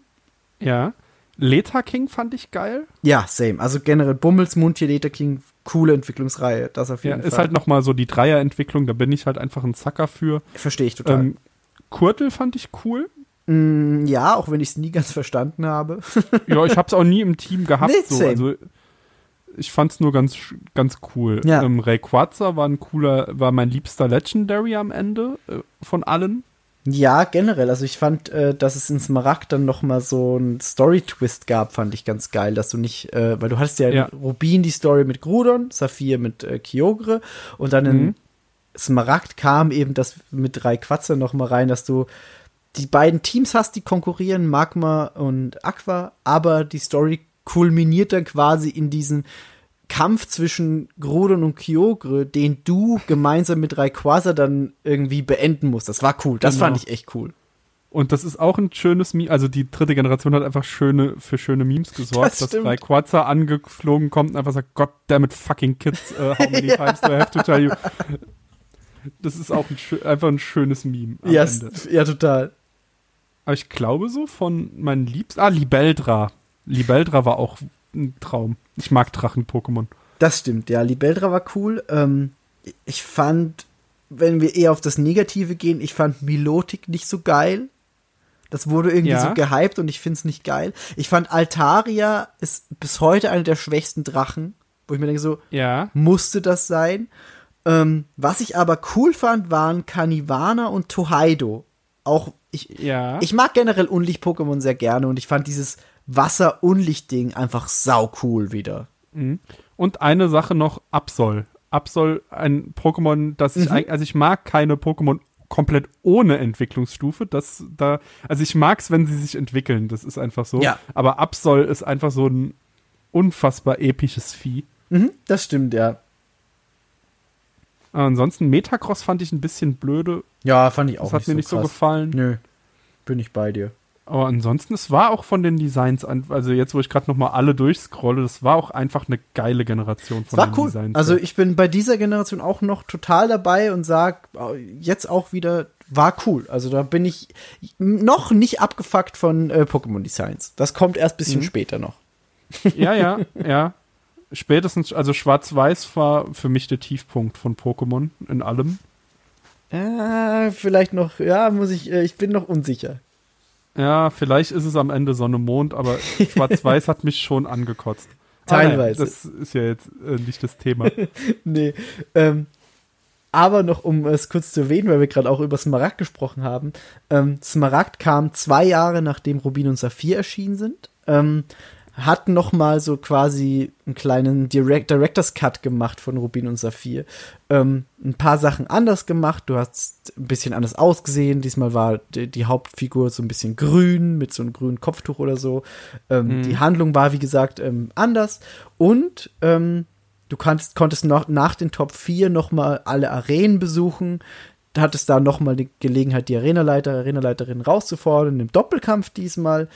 Ja. Leta King fand ich geil. Ja, same. Also generell Bummels, Mundtier, Leta King, coole Entwicklungsreihe. Das auf jeden ja, Fall. Ist halt nochmal so die Dreierentwicklung, da bin ich halt einfach ein Zacker für. Verstehe ich total. Ähm, Kurtel fand ich cool. Mm, ja, auch wenn ich es nie ganz verstanden habe. ja, ich habe es auch nie im Team gehabt. Nee, so. Also ich fand es nur ganz, ganz cool. Ja. Ähm, Rayquaza war ein cooler, war mein liebster Legendary am Ende äh, von allen. Ja, generell. Also ich fand, äh, dass es in Smaragd dann noch mal so einen Story-Twist gab, fand ich ganz geil, dass du nicht, äh, weil du hattest ja, ja. in Rubin die Story mit Grudon, Saphir mit äh, Kyogre und dann mhm. in Smaragd kam eben das mit drei Quatzer noch mal rein, dass du die beiden Teams hast, die konkurrieren, Magma und Aqua, aber die Story kulminiert dann quasi in diesen Kampf zwischen Grodon und Kyogre, den du gemeinsam mit Rayquaza dann irgendwie beenden musst. Das war cool. Das genau. fand ich echt cool. Und das ist auch ein schönes Meme, also die dritte Generation hat einfach schöne, für schöne Memes gesorgt, das dass Rayquaza angeflogen kommt und einfach sagt, God damn it, fucking kids, uh, how many times do I have to tell you? Das ist auch ein, einfach ein schönes Meme. Ja, ja, total. Aber ich glaube so von meinen Liebsten, ah, Libeldra. Libeldra war auch ein Traum. Ich mag Drachen-Pokémon. Das stimmt, ja. Libeldra war cool. Ähm, ich fand, wenn wir eher auf das Negative gehen, ich fand Milotic nicht so geil. Das wurde irgendwie ja. so gehypt und ich find's nicht geil. Ich fand Altaria ist bis heute einer der schwächsten Drachen, wo ich mir denke so, ja. musste das sein? Ähm, was ich aber cool fand, waren Kanivana und Tohaido. Auch ich, ja. ich mag generell Unlicht-Pokémon sehr gerne und ich fand dieses Wasser-Unlicht-Ding einfach sau cool wieder. Mhm. Und eine Sache noch, Absol. Absol, ein Pokémon, das ich, mhm. also ich mag keine Pokémon komplett ohne Entwicklungsstufe. Das da, also ich mag es, wenn sie sich entwickeln. Das ist einfach so. Ja. Aber Absol ist einfach so ein unfassbar episches Vieh. Mhm, das stimmt, ja. Ansonsten Metacross fand ich ein bisschen blöde. Ja, fand ich auch. Das hat mir so nicht krass. so gefallen. Nö, bin ich bei dir. Aber ansonsten, es war auch von den Designs, also jetzt, wo ich gerade noch mal alle durchscrolle, das war auch einfach eine geile Generation von war den cool. Designs. Also ich bin bei dieser Generation auch noch total dabei und sag jetzt auch wieder, war cool. Also da bin ich noch nicht abgefuckt von äh, Pokémon Designs. Das kommt erst ein bisschen mhm. später noch. Ja, ja, ja. Spätestens, also Schwarz-Weiß war für mich der Tiefpunkt von Pokémon in allem. Äh, vielleicht noch, ja, muss ich, äh, ich bin noch unsicher. Ja, vielleicht ist es am Ende Sonne Mond, aber Schwarz-Weiß hat mich schon angekotzt. Teilweise. Ah, das ist ja jetzt äh, nicht das Thema. nee. Ähm, Aber noch, um es kurz zu erwähnen, weil wir gerade auch über Smaragd gesprochen haben. Ähm, Smaragd kam zwei Jahre nachdem Rubin und Saphir erschienen sind. Ähm, hat noch mal so quasi einen kleinen Direct Director's Cut gemacht von Rubin und Saphir. Ähm, ein paar Sachen anders gemacht. Du hast ein bisschen anders ausgesehen. Diesmal war die, die Hauptfigur so ein bisschen grün mit so einem grünen Kopftuch oder so. Ähm, mhm. Die Handlung war wie gesagt ähm, anders und ähm, du kannst, konntest noch nach den Top 4 noch mal alle Arenen besuchen. Du hattest da noch mal die Gelegenheit, die Arenaleiter, Arenaleiterin rauszufordern im Doppelkampf diesmal.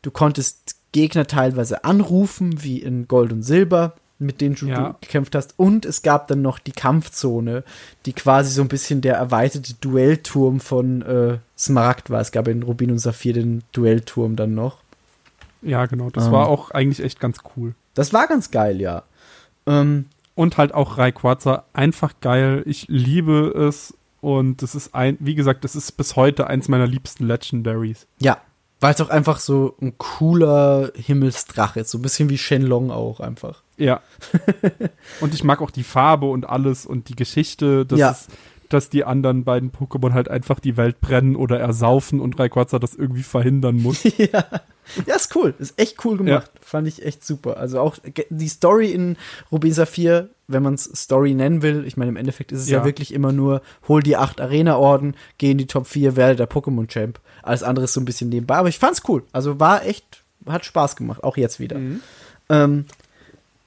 Du konntest Gegner teilweise anrufen, wie in Gold und Silber, mit denen du ja. gekämpft hast. Und es gab dann noch die Kampfzone, die quasi so ein bisschen der erweiterte Duellturm von äh, Smaragd war. Es gab in Rubin und Saphir den Duellturm dann noch. Ja, genau. Das ähm. war auch eigentlich echt ganz cool. Das war ganz geil, ja. Ähm, und halt auch Rayquaza, einfach geil. Ich liebe es. Und das ist ein, wie gesagt, das ist bis heute eins meiner liebsten Legendaries. Ja, weil es auch einfach so ein cooler Himmelsdrache ist, so ein bisschen wie Shenlong auch einfach. Ja. und ich mag auch die Farbe und alles und die Geschichte, dass, ja. es, dass die anderen beiden Pokémon halt einfach die Welt brennen oder ersaufen und Rayquaza das irgendwie verhindern muss. ja. Ja, ist cool. Ist echt cool gemacht. Ja. Fand ich echt super. Also auch die Story in Rubin Saphir, wenn man es Story nennen will, ich meine, im Endeffekt ist es ja. ja wirklich immer nur, hol die acht Arena-Orden, geh in die Top 4, werde der Pokémon-Champ. Alles andere ist so ein bisschen nebenbei. Aber ich fand's cool. Also war echt, hat Spaß gemacht. Auch jetzt wieder. Mhm. Ähm,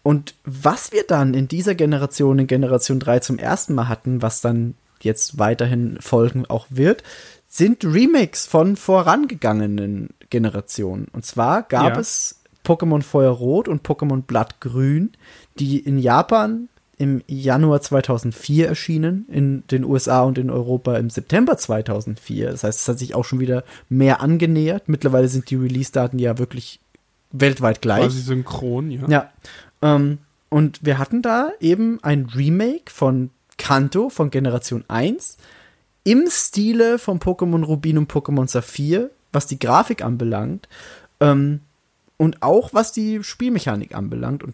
und was wir dann in dieser Generation, in Generation 3 zum ersten Mal hatten, was dann jetzt weiterhin folgen auch wird, sind Remakes von vorangegangenen Generationen. Und zwar gab ja. es Pokémon Feuerrot und Pokémon Blattgrün, die in Japan im Januar 2004 erschienen, in den USA und in Europa im September 2004. Das heißt, es hat sich auch schon wieder mehr angenähert. Mittlerweile sind die Release-Daten ja wirklich weltweit gleich. Quasi synchron, ja. Ja. Ähm, und wir hatten da eben ein Remake von Kanto von Generation 1 im Stile von Pokémon Rubin und Pokémon Saphir, was die Grafik anbelangt. Ähm, und auch was die Spielmechanik anbelangt. Und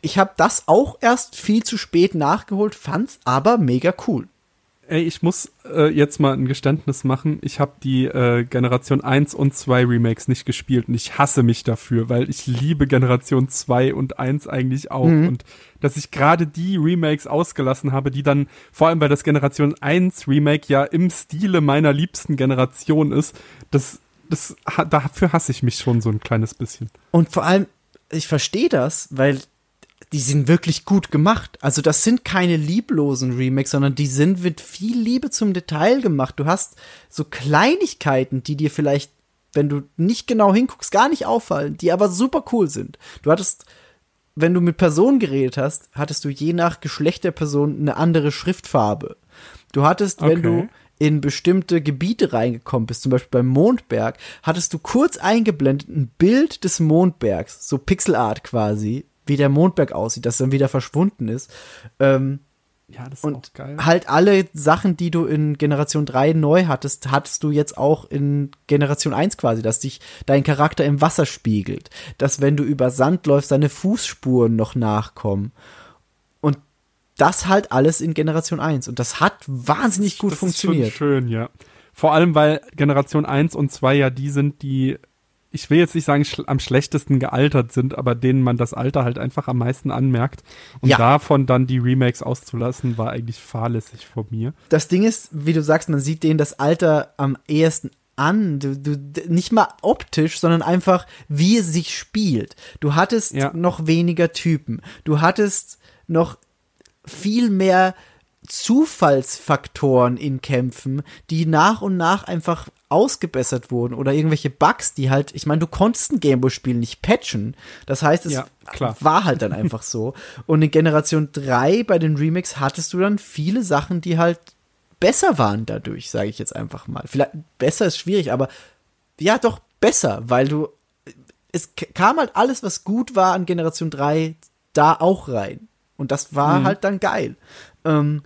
ich habe das auch erst viel zu spät nachgeholt, fand's aber mega cool. Ey, ich muss äh, jetzt mal ein Geständnis machen. Ich habe die äh, Generation 1 und 2 Remakes nicht gespielt und ich hasse mich dafür, weil ich liebe Generation 2 und 1 eigentlich auch. Mhm. Und dass ich gerade die Remakes ausgelassen habe, die dann, vor allem weil das Generation 1 Remake ja im Stile meiner liebsten Generation ist, das, das, dafür hasse ich mich schon so ein kleines bisschen. Und vor allem, ich verstehe das, weil die sind wirklich gut gemacht. Also das sind keine lieblosen Remakes, sondern die sind mit viel Liebe zum Detail gemacht. Du hast so Kleinigkeiten, die dir vielleicht, wenn du nicht genau hinguckst, gar nicht auffallen, die aber super cool sind. Du hattest, wenn du mit Personen geredet hast, hattest du je nach Geschlecht der Person eine andere Schriftfarbe. Du hattest, okay. wenn du in bestimmte Gebiete reingekommen bist, zum Beispiel beim Mondberg, hattest du kurz eingeblendet ein Bild des Mondbergs, so Pixelart quasi, wie der Mondberg aussieht, das dann wieder verschwunden ist. Ähm, ja, das ist und auch geil. Halt alle Sachen, die du in Generation 3 neu hattest, hattest du jetzt auch in Generation 1 quasi, dass dich dein Charakter im Wasser spiegelt. Dass wenn du über Sand läufst, deine Fußspuren noch nachkommen. Und das halt alles in Generation 1. Und das hat wahnsinnig gut das funktioniert. Ist schon schön, ja. Vor allem, weil Generation 1 und 2 ja die sind, die ich will jetzt nicht sagen, schl am schlechtesten gealtert sind, aber denen man das Alter halt einfach am meisten anmerkt. Und ja. davon dann die Remakes auszulassen, war eigentlich fahrlässig von mir. Das Ding ist, wie du sagst, man sieht denen das Alter am ehesten an. Du, du, nicht mal optisch, sondern einfach, wie es sich spielt. Du hattest ja. noch weniger Typen. Du hattest noch viel mehr Zufallsfaktoren in Kämpfen, die nach und nach einfach ausgebessert wurden oder irgendwelche Bugs, die halt, ich meine, du konntest ein Gameboy-Spiel nicht patchen. Das heißt, es ja, war halt dann einfach so. Und in Generation 3 bei den Remakes hattest du dann viele Sachen, die halt besser waren dadurch, sage ich jetzt einfach mal. Vielleicht besser ist schwierig, aber ja, doch besser, weil du es kam halt alles, was gut war an Generation 3 da auch rein. Und das war mhm. halt dann geil. Ähm,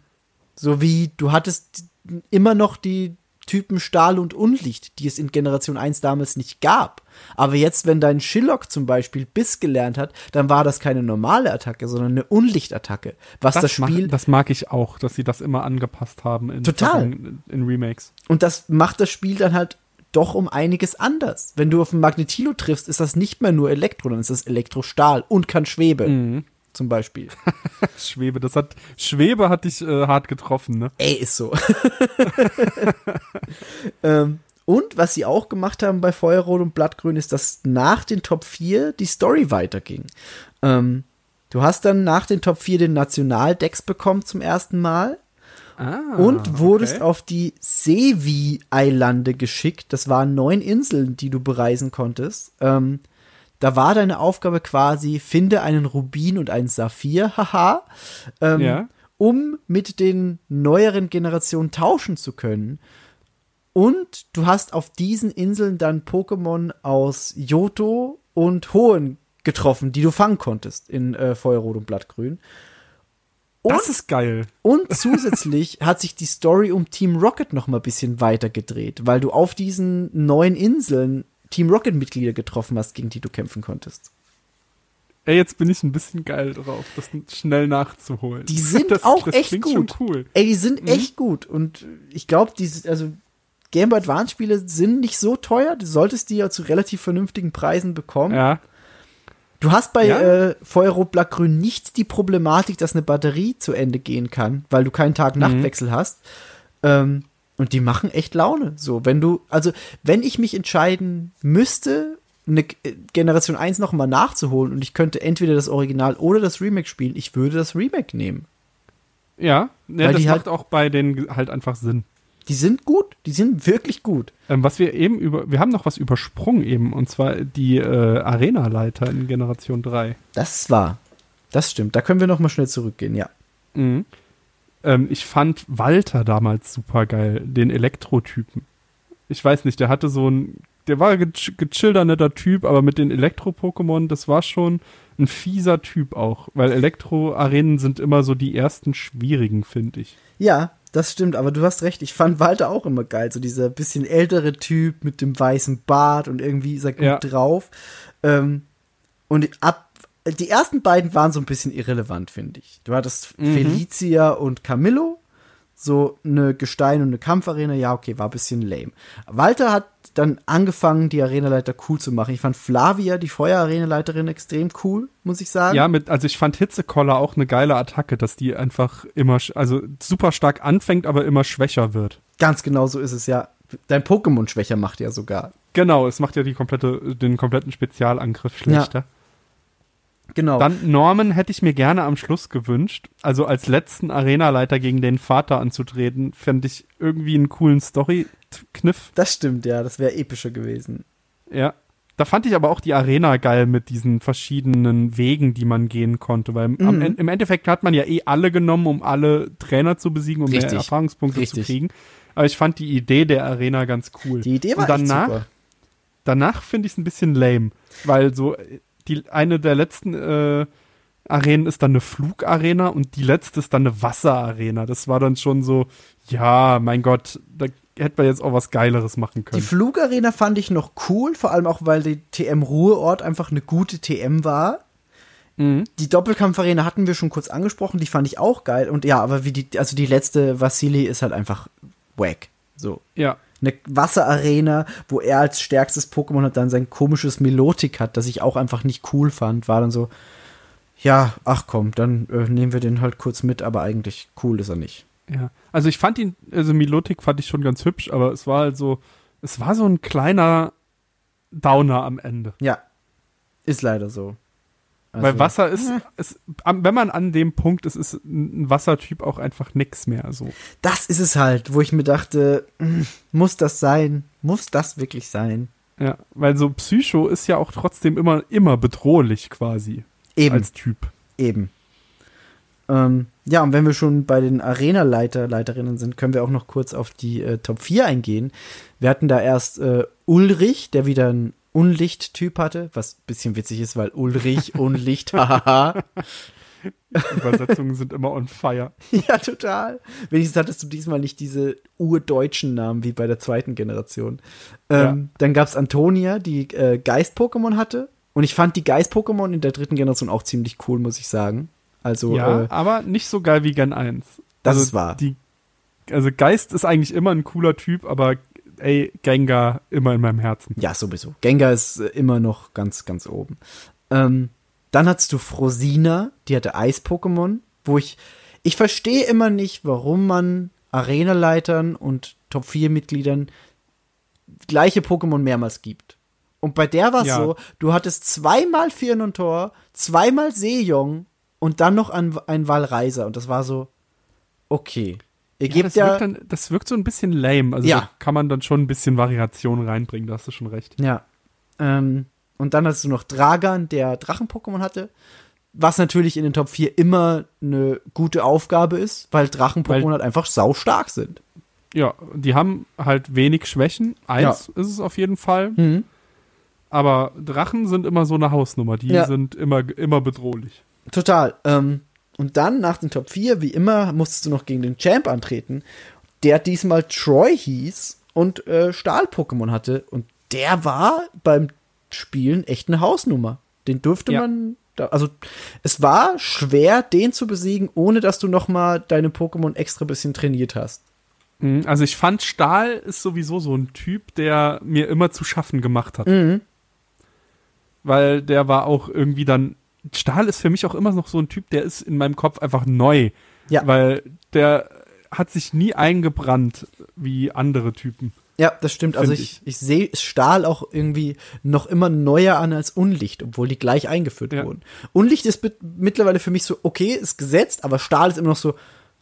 so wie du hattest immer noch die Typen Stahl und Unlicht, die es in Generation 1 damals nicht gab. Aber jetzt, wenn dein Shillock zum Beispiel Biss gelernt hat, dann war das keine normale Attacke, sondern eine Unlichtattacke. Was das, das Spiel. Mag, das mag ich auch, dass sie das immer angepasst haben in, total. in, in Remakes. Und das macht das Spiel dann halt doch um einiges anders. Wenn du auf ein Magnetilo triffst, ist das nicht mehr nur Elektro, dann ist das Elektrostahl und kann Schwebe. Mhm. Zum Beispiel. Schwebe, das hat, Schwebe hat dich äh, hart getroffen, ne? Ey, ist so. ähm, und was sie auch gemacht haben bei Feuerrot und Blattgrün ist, dass nach den Top 4 die Story weiterging. Ähm, du hast dann nach den Top 4 den Nationaldex bekommen zum ersten Mal. Ah, und wurdest okay. auf die Sevi-Eilande geschickt. Das waren neun Inseln, die du bereisen konntest. Ähm, da war deine Aufgabe quasi, finde einen Rubin und einen Saphir, haha, ähm, ja. um mit den neueren Generationen tauschen zu können. Und du hast auf diesen Inseln dann Pokémon aus Johto und Hohen getroffen, die du fangen konntest in äh, Feuerrot und Blattgrün. Und, das ist geil. Und zusätzlich hat sich die Story um Team Rocket noch mal ein bisschen weiter gedreht, weil du auf diesen neuen Inseln Team Rocket Mitglieder getroffen hast, gegen die du kämpfen konntest. Ey, jetzt bin ich ein bisschen geil drauf, das schnell nachzuholen. Die sind das, auch das echt gut. Cool. Ey, die sind mhm. echt gut und ich glaube, die also Game Boy Advance Spiele sind nicht so teuer. Du solltest die ja zu relativ vernünftigen Preisen bekommen. Ja. Du hast bei ja. äh, Feuerrot Blattgrün nicht die Problematik, dass eine Batterie zu Ende gehen kann, weil du keinen Tag-Nacht-Wechsel mhm. hast. Ähm, und die machen echt Laune. So, wenn du, also, wenn ich mich entscheiden müsste, eine Generation 1 nochmal nachzuholen und ich könnte entweder das Original oder das Remake spielen, ich würde das Remake nehmen. Ja, ja das macht halt, auch bei denen halt einfach Sinn. Die sind gut, die sind wirklich gut. Ähm, was wir eben über, wir haben noch was übersprungen eben, und zwar die äh, Arena-Leiter in Generation 3. Das war, das stimmt. Da können wir noch mal schnell zurückgehen, ja. Mhm. Ähm, ich fand Walter damals super geil, den Elektrotypen. Ich weiß nicht, der hatte so ein, der war ein gechillter, netter Typ, aber mit den Elektro-Pokémon, das war schon ein fieser Typ auch, weil Elektro-Arenen sind immer so die ersten schwierigen, finde ich. Ja, das stimmt, aber du hast recht, ich fand Walter auch immer geil. So dieser bisschen ältere Typ mit dem weißen Bart und irgendwie ist er gut ja. drauf. Ähm, und ab, die ersten beiden waren so ein bisschen irrelevant, finde ich. Du hattest mhm. Felicia und Camillo, so eine Gestein- und eine Kampfarena, ja, okay, war ein bisschen lame. Walter hat dann angefangen, die Arenaleiter cool zu machen. Ich fand Flavia, die Feuerarenaleiterin, extrem cool, muss ich sagen. Ja, mit, also ich fand Hitzekoller auch eine geile Attacke, dass die einfach immer, also super stark anfängt, aber immer schwächer wird. Ganz genau so ist es, ja. Dein Pokémon schwächer macht ja sogar. Genau, es macht ja die komplette, den kompletten Spezialangriff schlechter. Ja. Genau. Dann Norman hätte ich mir gerne am Schluss gewünscht. Also als letzten Arenaleiter gegen den Vater anzutreten, fände ich irgendwie einen coolen Story-Kniff. Das stimmt, ja, das wäre epischer gewesen. Ja. Da fand ich aber auch die Arena geil mit diesen verschiedenen Wegen, die man gehen konnte, weil mhm. am, im Endeffekt hat man ja eh alle genommen, um alle Trainer zu besiegen, um Richtig. mehr Erfahrungspunkte Richtig. zu kriegen. Aber ich fand die Idee der Arena ganz cool. Die Idee war Und danach, super. Danach finde ich es ein bisschen lame, weil so die eine der letzten äh, Arenen ist dann eine Flugarena und die letzte ist dann eine Wasserarena. Das war dann schon so, ja, mein Gott, da hätte man jetzt auch was Geileres machen können. Die Flugarena fand ich noch cool, vor allem auch, weil die TM Ruheort einfach eine gute TM war. Mhm. Die Doppelkampfarena hatten wir schon kurz angesprochen, die fand ich auch geil. Und ja, aber wie die, also die letzte Vasili ist halt einfach wack. So. Ja eine Wasserarena, wo er als stärkstes Pokémon hat dann sein komisches Melotik hat, das ich auch einfach nicht cool fand, war dann so, ja, ach komm, dann äh, nehmen wir den halt kurz mit, aber eigentlich cool ist er nicht. Ja, also ich fand ihn, also Melotik fand ich schon ganz hübsch, aber es war halt so, es war so ein kleiner Downer am Ende. Ja, ist leider so. Also, Weil Wasser ist, ist, wenn man an dem Punkt ist, ist ein Wassertyp auch einfach nix mehr so. Das ist es halt, wo ich mir dachte, hm, muss das sein? Muss das wirklich sein? Ja, weil so Psycho ist ja auch trotzdem immer, immer bedrohlich quasi. Eben. Als Typ. Eben. Ähm, ja, und wenn wir schon bei den Arena-Leiter, Leiterinnen sind, können wir auch noch kurz auf die äh, Top 4 eingehen. Wir hatten da erst äh, Ulrich, der wieder ein Unlicht-Typ hatte, was ein bisschen witzig ist, weil Ulrich, Unlicht, hahaha. Übersetzungen sind immer on fire. Ja, total. Wenigstens hattest du diesmal nicht diese urdeutschen Namen wie bei der zweiten Generation. Ähm, ja. Dann gab es Antonia, die äh, Geist-Pokémon hatte. Und ich fand die Geist-Pokémon in der dritten Generation auch ziemlich cool, muss ich sagen. Also, ja, äh, aber nicht so geil wie Gen 1. Das also ist wahr. Die, also Geist ist eigentlich immer ein cooler Typ, aber ey, Gengar immer in meinem Herzen. Ja, sowieso. Gengar ist äh, immer noch ganz, ganz oben. Ähm, dann hattest du Frosina, die hatte Eis-Pokémon, wo ich, ich verstehe immer nicht, warum man Arena-Leitern und Top-4-Mitgliedern gleiche Pokémon mehrmals gibt. Und bei der war es ja. so, du hattest zweimal Tor, zweimal Seejong und dann noch ein, ein Walreiser. Und das war so, okay. Ihr ja, gebt das, ja wirkt dann, das wirkt so ein bisschen lame. Also ja. kann man dann schon ein bisschen Variation reinbringen, da hast du schon recht. Ja. Ähm, und dann hast du noch Dragan, der Drachen-Pokémon hatte. Was natürlich in den Top 4 immer eine gute Aufgabe ist, weil Drachen-Pokémon halt einfach sau stark sind. Ja, die haben halt wenig Schwächen. Eins ja. ist es auf jeden Fall. Mhm. Aber Drachen sind immer so eine Hausnummer. Die ja. sind immer, immer bedrohlich. Total. Ähm, und dann nach den Top 4, wie immer, musstest du noch gegen den Champ antreten, der diesmal Troy hieß und äh, Stahl-Pokémon hatte. Und der war beim Spielen echt eine Hausnummer. Den dürfte ja. man. Da, also, es war schwer, den zu besiegen, ohne dass du noch mal deine Pokémon extra bisschen trainiert hast. Mhm, also, ich fand, Stahl ist sowieso so ein Typ, der mir immer zu schaffen gemacht hat. Mhm. Weil der war auch irgendwie dann Stahl ist für mich auch immer noch so ein Typ, der ist in meinem Kopf einfach neu. Ja. Weil der hat sich nie eingebrannt wie andere Typen. Ja, das stimmt. Also ich, ich, ich sehe Stahl auch irgendwie noch immer neuer an als Unlicht, obwohl die gleich eingeführt ja. wurden. Unlicht ist mittlerweile für mich so, okay, ist gesetzt, aber Stahl ist immer noch so,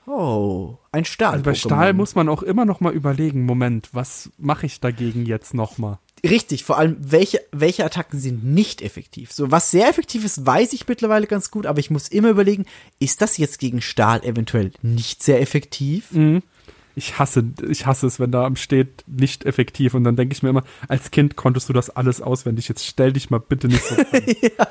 oh, ein Stahl. Also bei Stahl muss man auch immer noch mal überlegen, Moment, was mache ich dagegen jetzt noch mal? Richtig, vor allem, welche, welche Attacken sind nicht effektiv? So, was sehr effektiv ist, weiß ich mittlerweile ganz gut, aber ich muss immer überlegen, ist das jetzt gegen Stahl eventuell nicht sehr effektiv? Mhm. Ich hasse, ich hasse es, wenn da steht, nicht effektiv. Und dann denke ich mir immer, als Kind konntest du das alles auswendig. Jetzt stell dich mal bitte nicht so ja,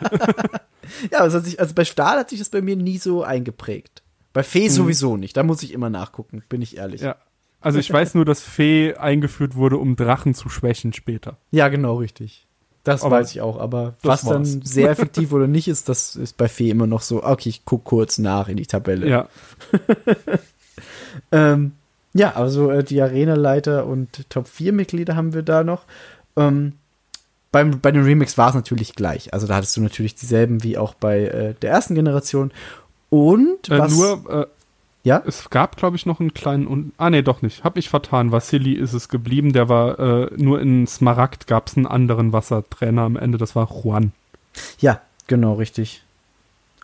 ja also, also bei Stahl hat sich das bei mir nie so eingeprägt. Bei Fee mhm. sowieso nicht. Da muss ich immer nachgucken, bin ich ehrlich. Ja, also ich weiß nur, dass Fee eingeführt wurde, um Drachen zu schwächen später. Ja, genau, richtig. Das aber weiß ich auch, aber was dann sehr effektiv oder nicht ist, das ist bei Fee immer noch so, okay, ich gucke kurz nach in die Tabelle. Ja. ähm, ja, also äh, die Arena-Leiter und Top-4-Mitglieder haben wir da noch. Ähm, beim, bei den Remix war es natürlich gleich. Also da hattest du natürlich dieselben wie auch bei äh, der ersten Generation. Und äh, was, nur, äh, ja? Es gab, glaube ich, noch einen kleinen. Un ah, nee, doch nicht. Hab ich vertan. Vasili ist es geblieben. Der war äh, nur in Smaragd gab es einen anderen Wassertrainer am Ende. Das war Juan. Ja, genau, richtig.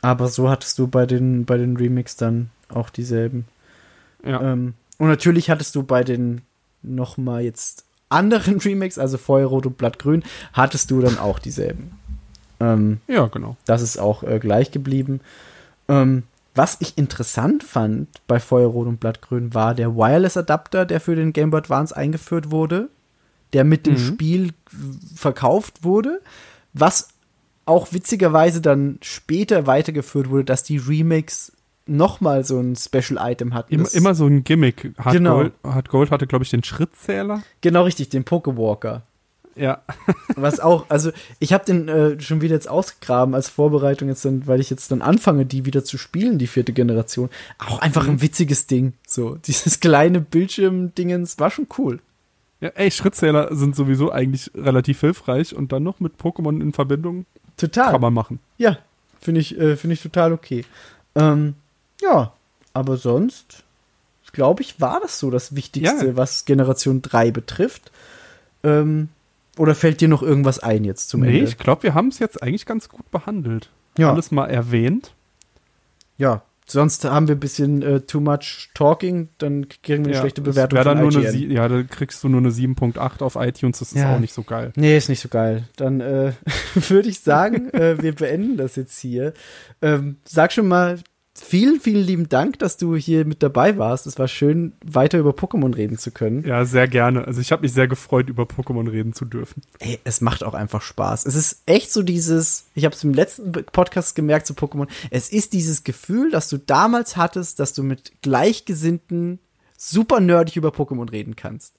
Aber so hattest du bei den, bei den Remix dann auch dieselben. Ja. Ähm, und natürlich hattest du bei den nochmal jetzt anderen Remix, also Feuerrot und Blattgrün, hattest du dann auch dieselben. Ähm, ja, genau. Das ist auch äh, gleich geblieben. Ähm, was ich interessant fand bei Feuerrot und Blattgrün war der Wireless-Adapter, der für den Game Boy Advance eingeführt wurde, der mit dem mhm. Spiel verkauft wurde, was auch witzigerweise dann später weitergeführt wurde, dass die Remakes nochmal so ein Special Item hatten. Immer, immer so ein Gimmick. Hard, genau. Gold, Hard Gold hatte, glaube ich, den Schrittzähler. Genau richtig, den Pokewalker. Ja. Was auch, also ich habe den äh, schon wieder jetzt ausgegraben als Vorbereitung jetzt dann, weil ich jetzt dann anfange, die wieder zu spielen, die vierte Generation. Auch einfach ein mhm. witziges Ding. So, dieses kleine Bildschirmdingens war schon cool. Ja, ey, Schrittzähler sind sowieso eigentlich relativ hilfreich und dann noch mit Pokémon in Verbindung. Total. Kann man machen. Ja, finde ich, äh, finde ich total okay. Ähm, ja, aber sonst, glaube ich, war das so das Wichtigste, ja. was Generation 3 betrifft. Ähm, oder fällt dir noch irgendwas ein jetzt zum nee, Ende? Nee, ich glaube, wir haben es jetzt eigentlich ganz gut behandelt. Ja. Alles mal erwähnt. Ja, sonst haben wir ein bisschen äh, too much talking, dann kriegen wir eine ja, schlechte Bewertung dann nur Eine, ja, da kriegst du nur eine 7.8 auf iTunes, das ist ja. auch nicht so geil. Nee, ist nicht so geil. Dann äh, würde ich sagen, äh, wir beenden das jetzt hier. Ähm, sag schon mal vielen, vielen lieben Dank, dass du hier mit dabei warst. Es war schön, weiter über Pokémon reden zu können. Ja, sehr gerne. Also ich habe mich sehr gefreut, über Pokémon reden zu dürfen. Ey, es macht auch einfach Spaß. Es ist echt so dieses, ich habe es im letzten Podcast gemerkt zu Pokémon, es ist dieses Gefühl, das du damals hattest, dass du mit Gleichgesinnten super nerdig über Pokémon reden kannst.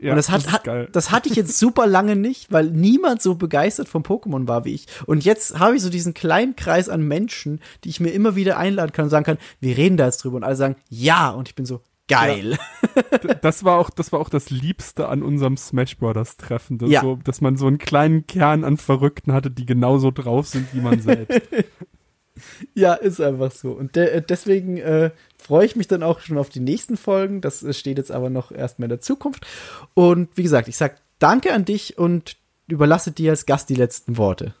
Ja, und das, hat, das, hat, das hatte ich jetzt super lange nicht, weil niemand so begeistert vom Pokémon war wie ich. Und jetzt habe ich so diesen kleinen Kreis an Menschen, die ich mir immer wieder einladen kann und sagen kann, wir reden da jetzt drüber. Und alle sagen, ja. Und ich bin so, geil. Ja. Das war auch, das war auch das Liebste an unserem Smash Brothers Treffen, dass, ja. so, dass man so einen kleinen Kern an Verrückten hatte, die genauso drauf sind wie man selbst. ja, ist einfach so. Und de deswegen äh, freue ich mich dann auch schon auf die nächsten Folgen. Das steht jetzt aber noch erstmal in der Zukunft. Und wie gesagt, ich sage danke an dich und überlasse dir als Gast die letzten Worte.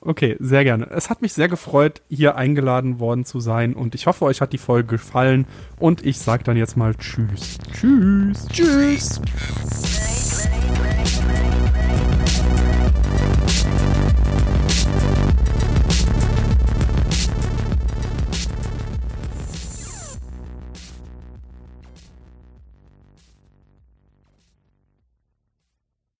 Okay, sehr gerne. Es hat mich sehr gefreut, hier eingeladen worden zu sein und ich hoffe, euch hat die Folge gefallen und ich sage dann jetzt mal Tschüss. Tschüss. Tschüss.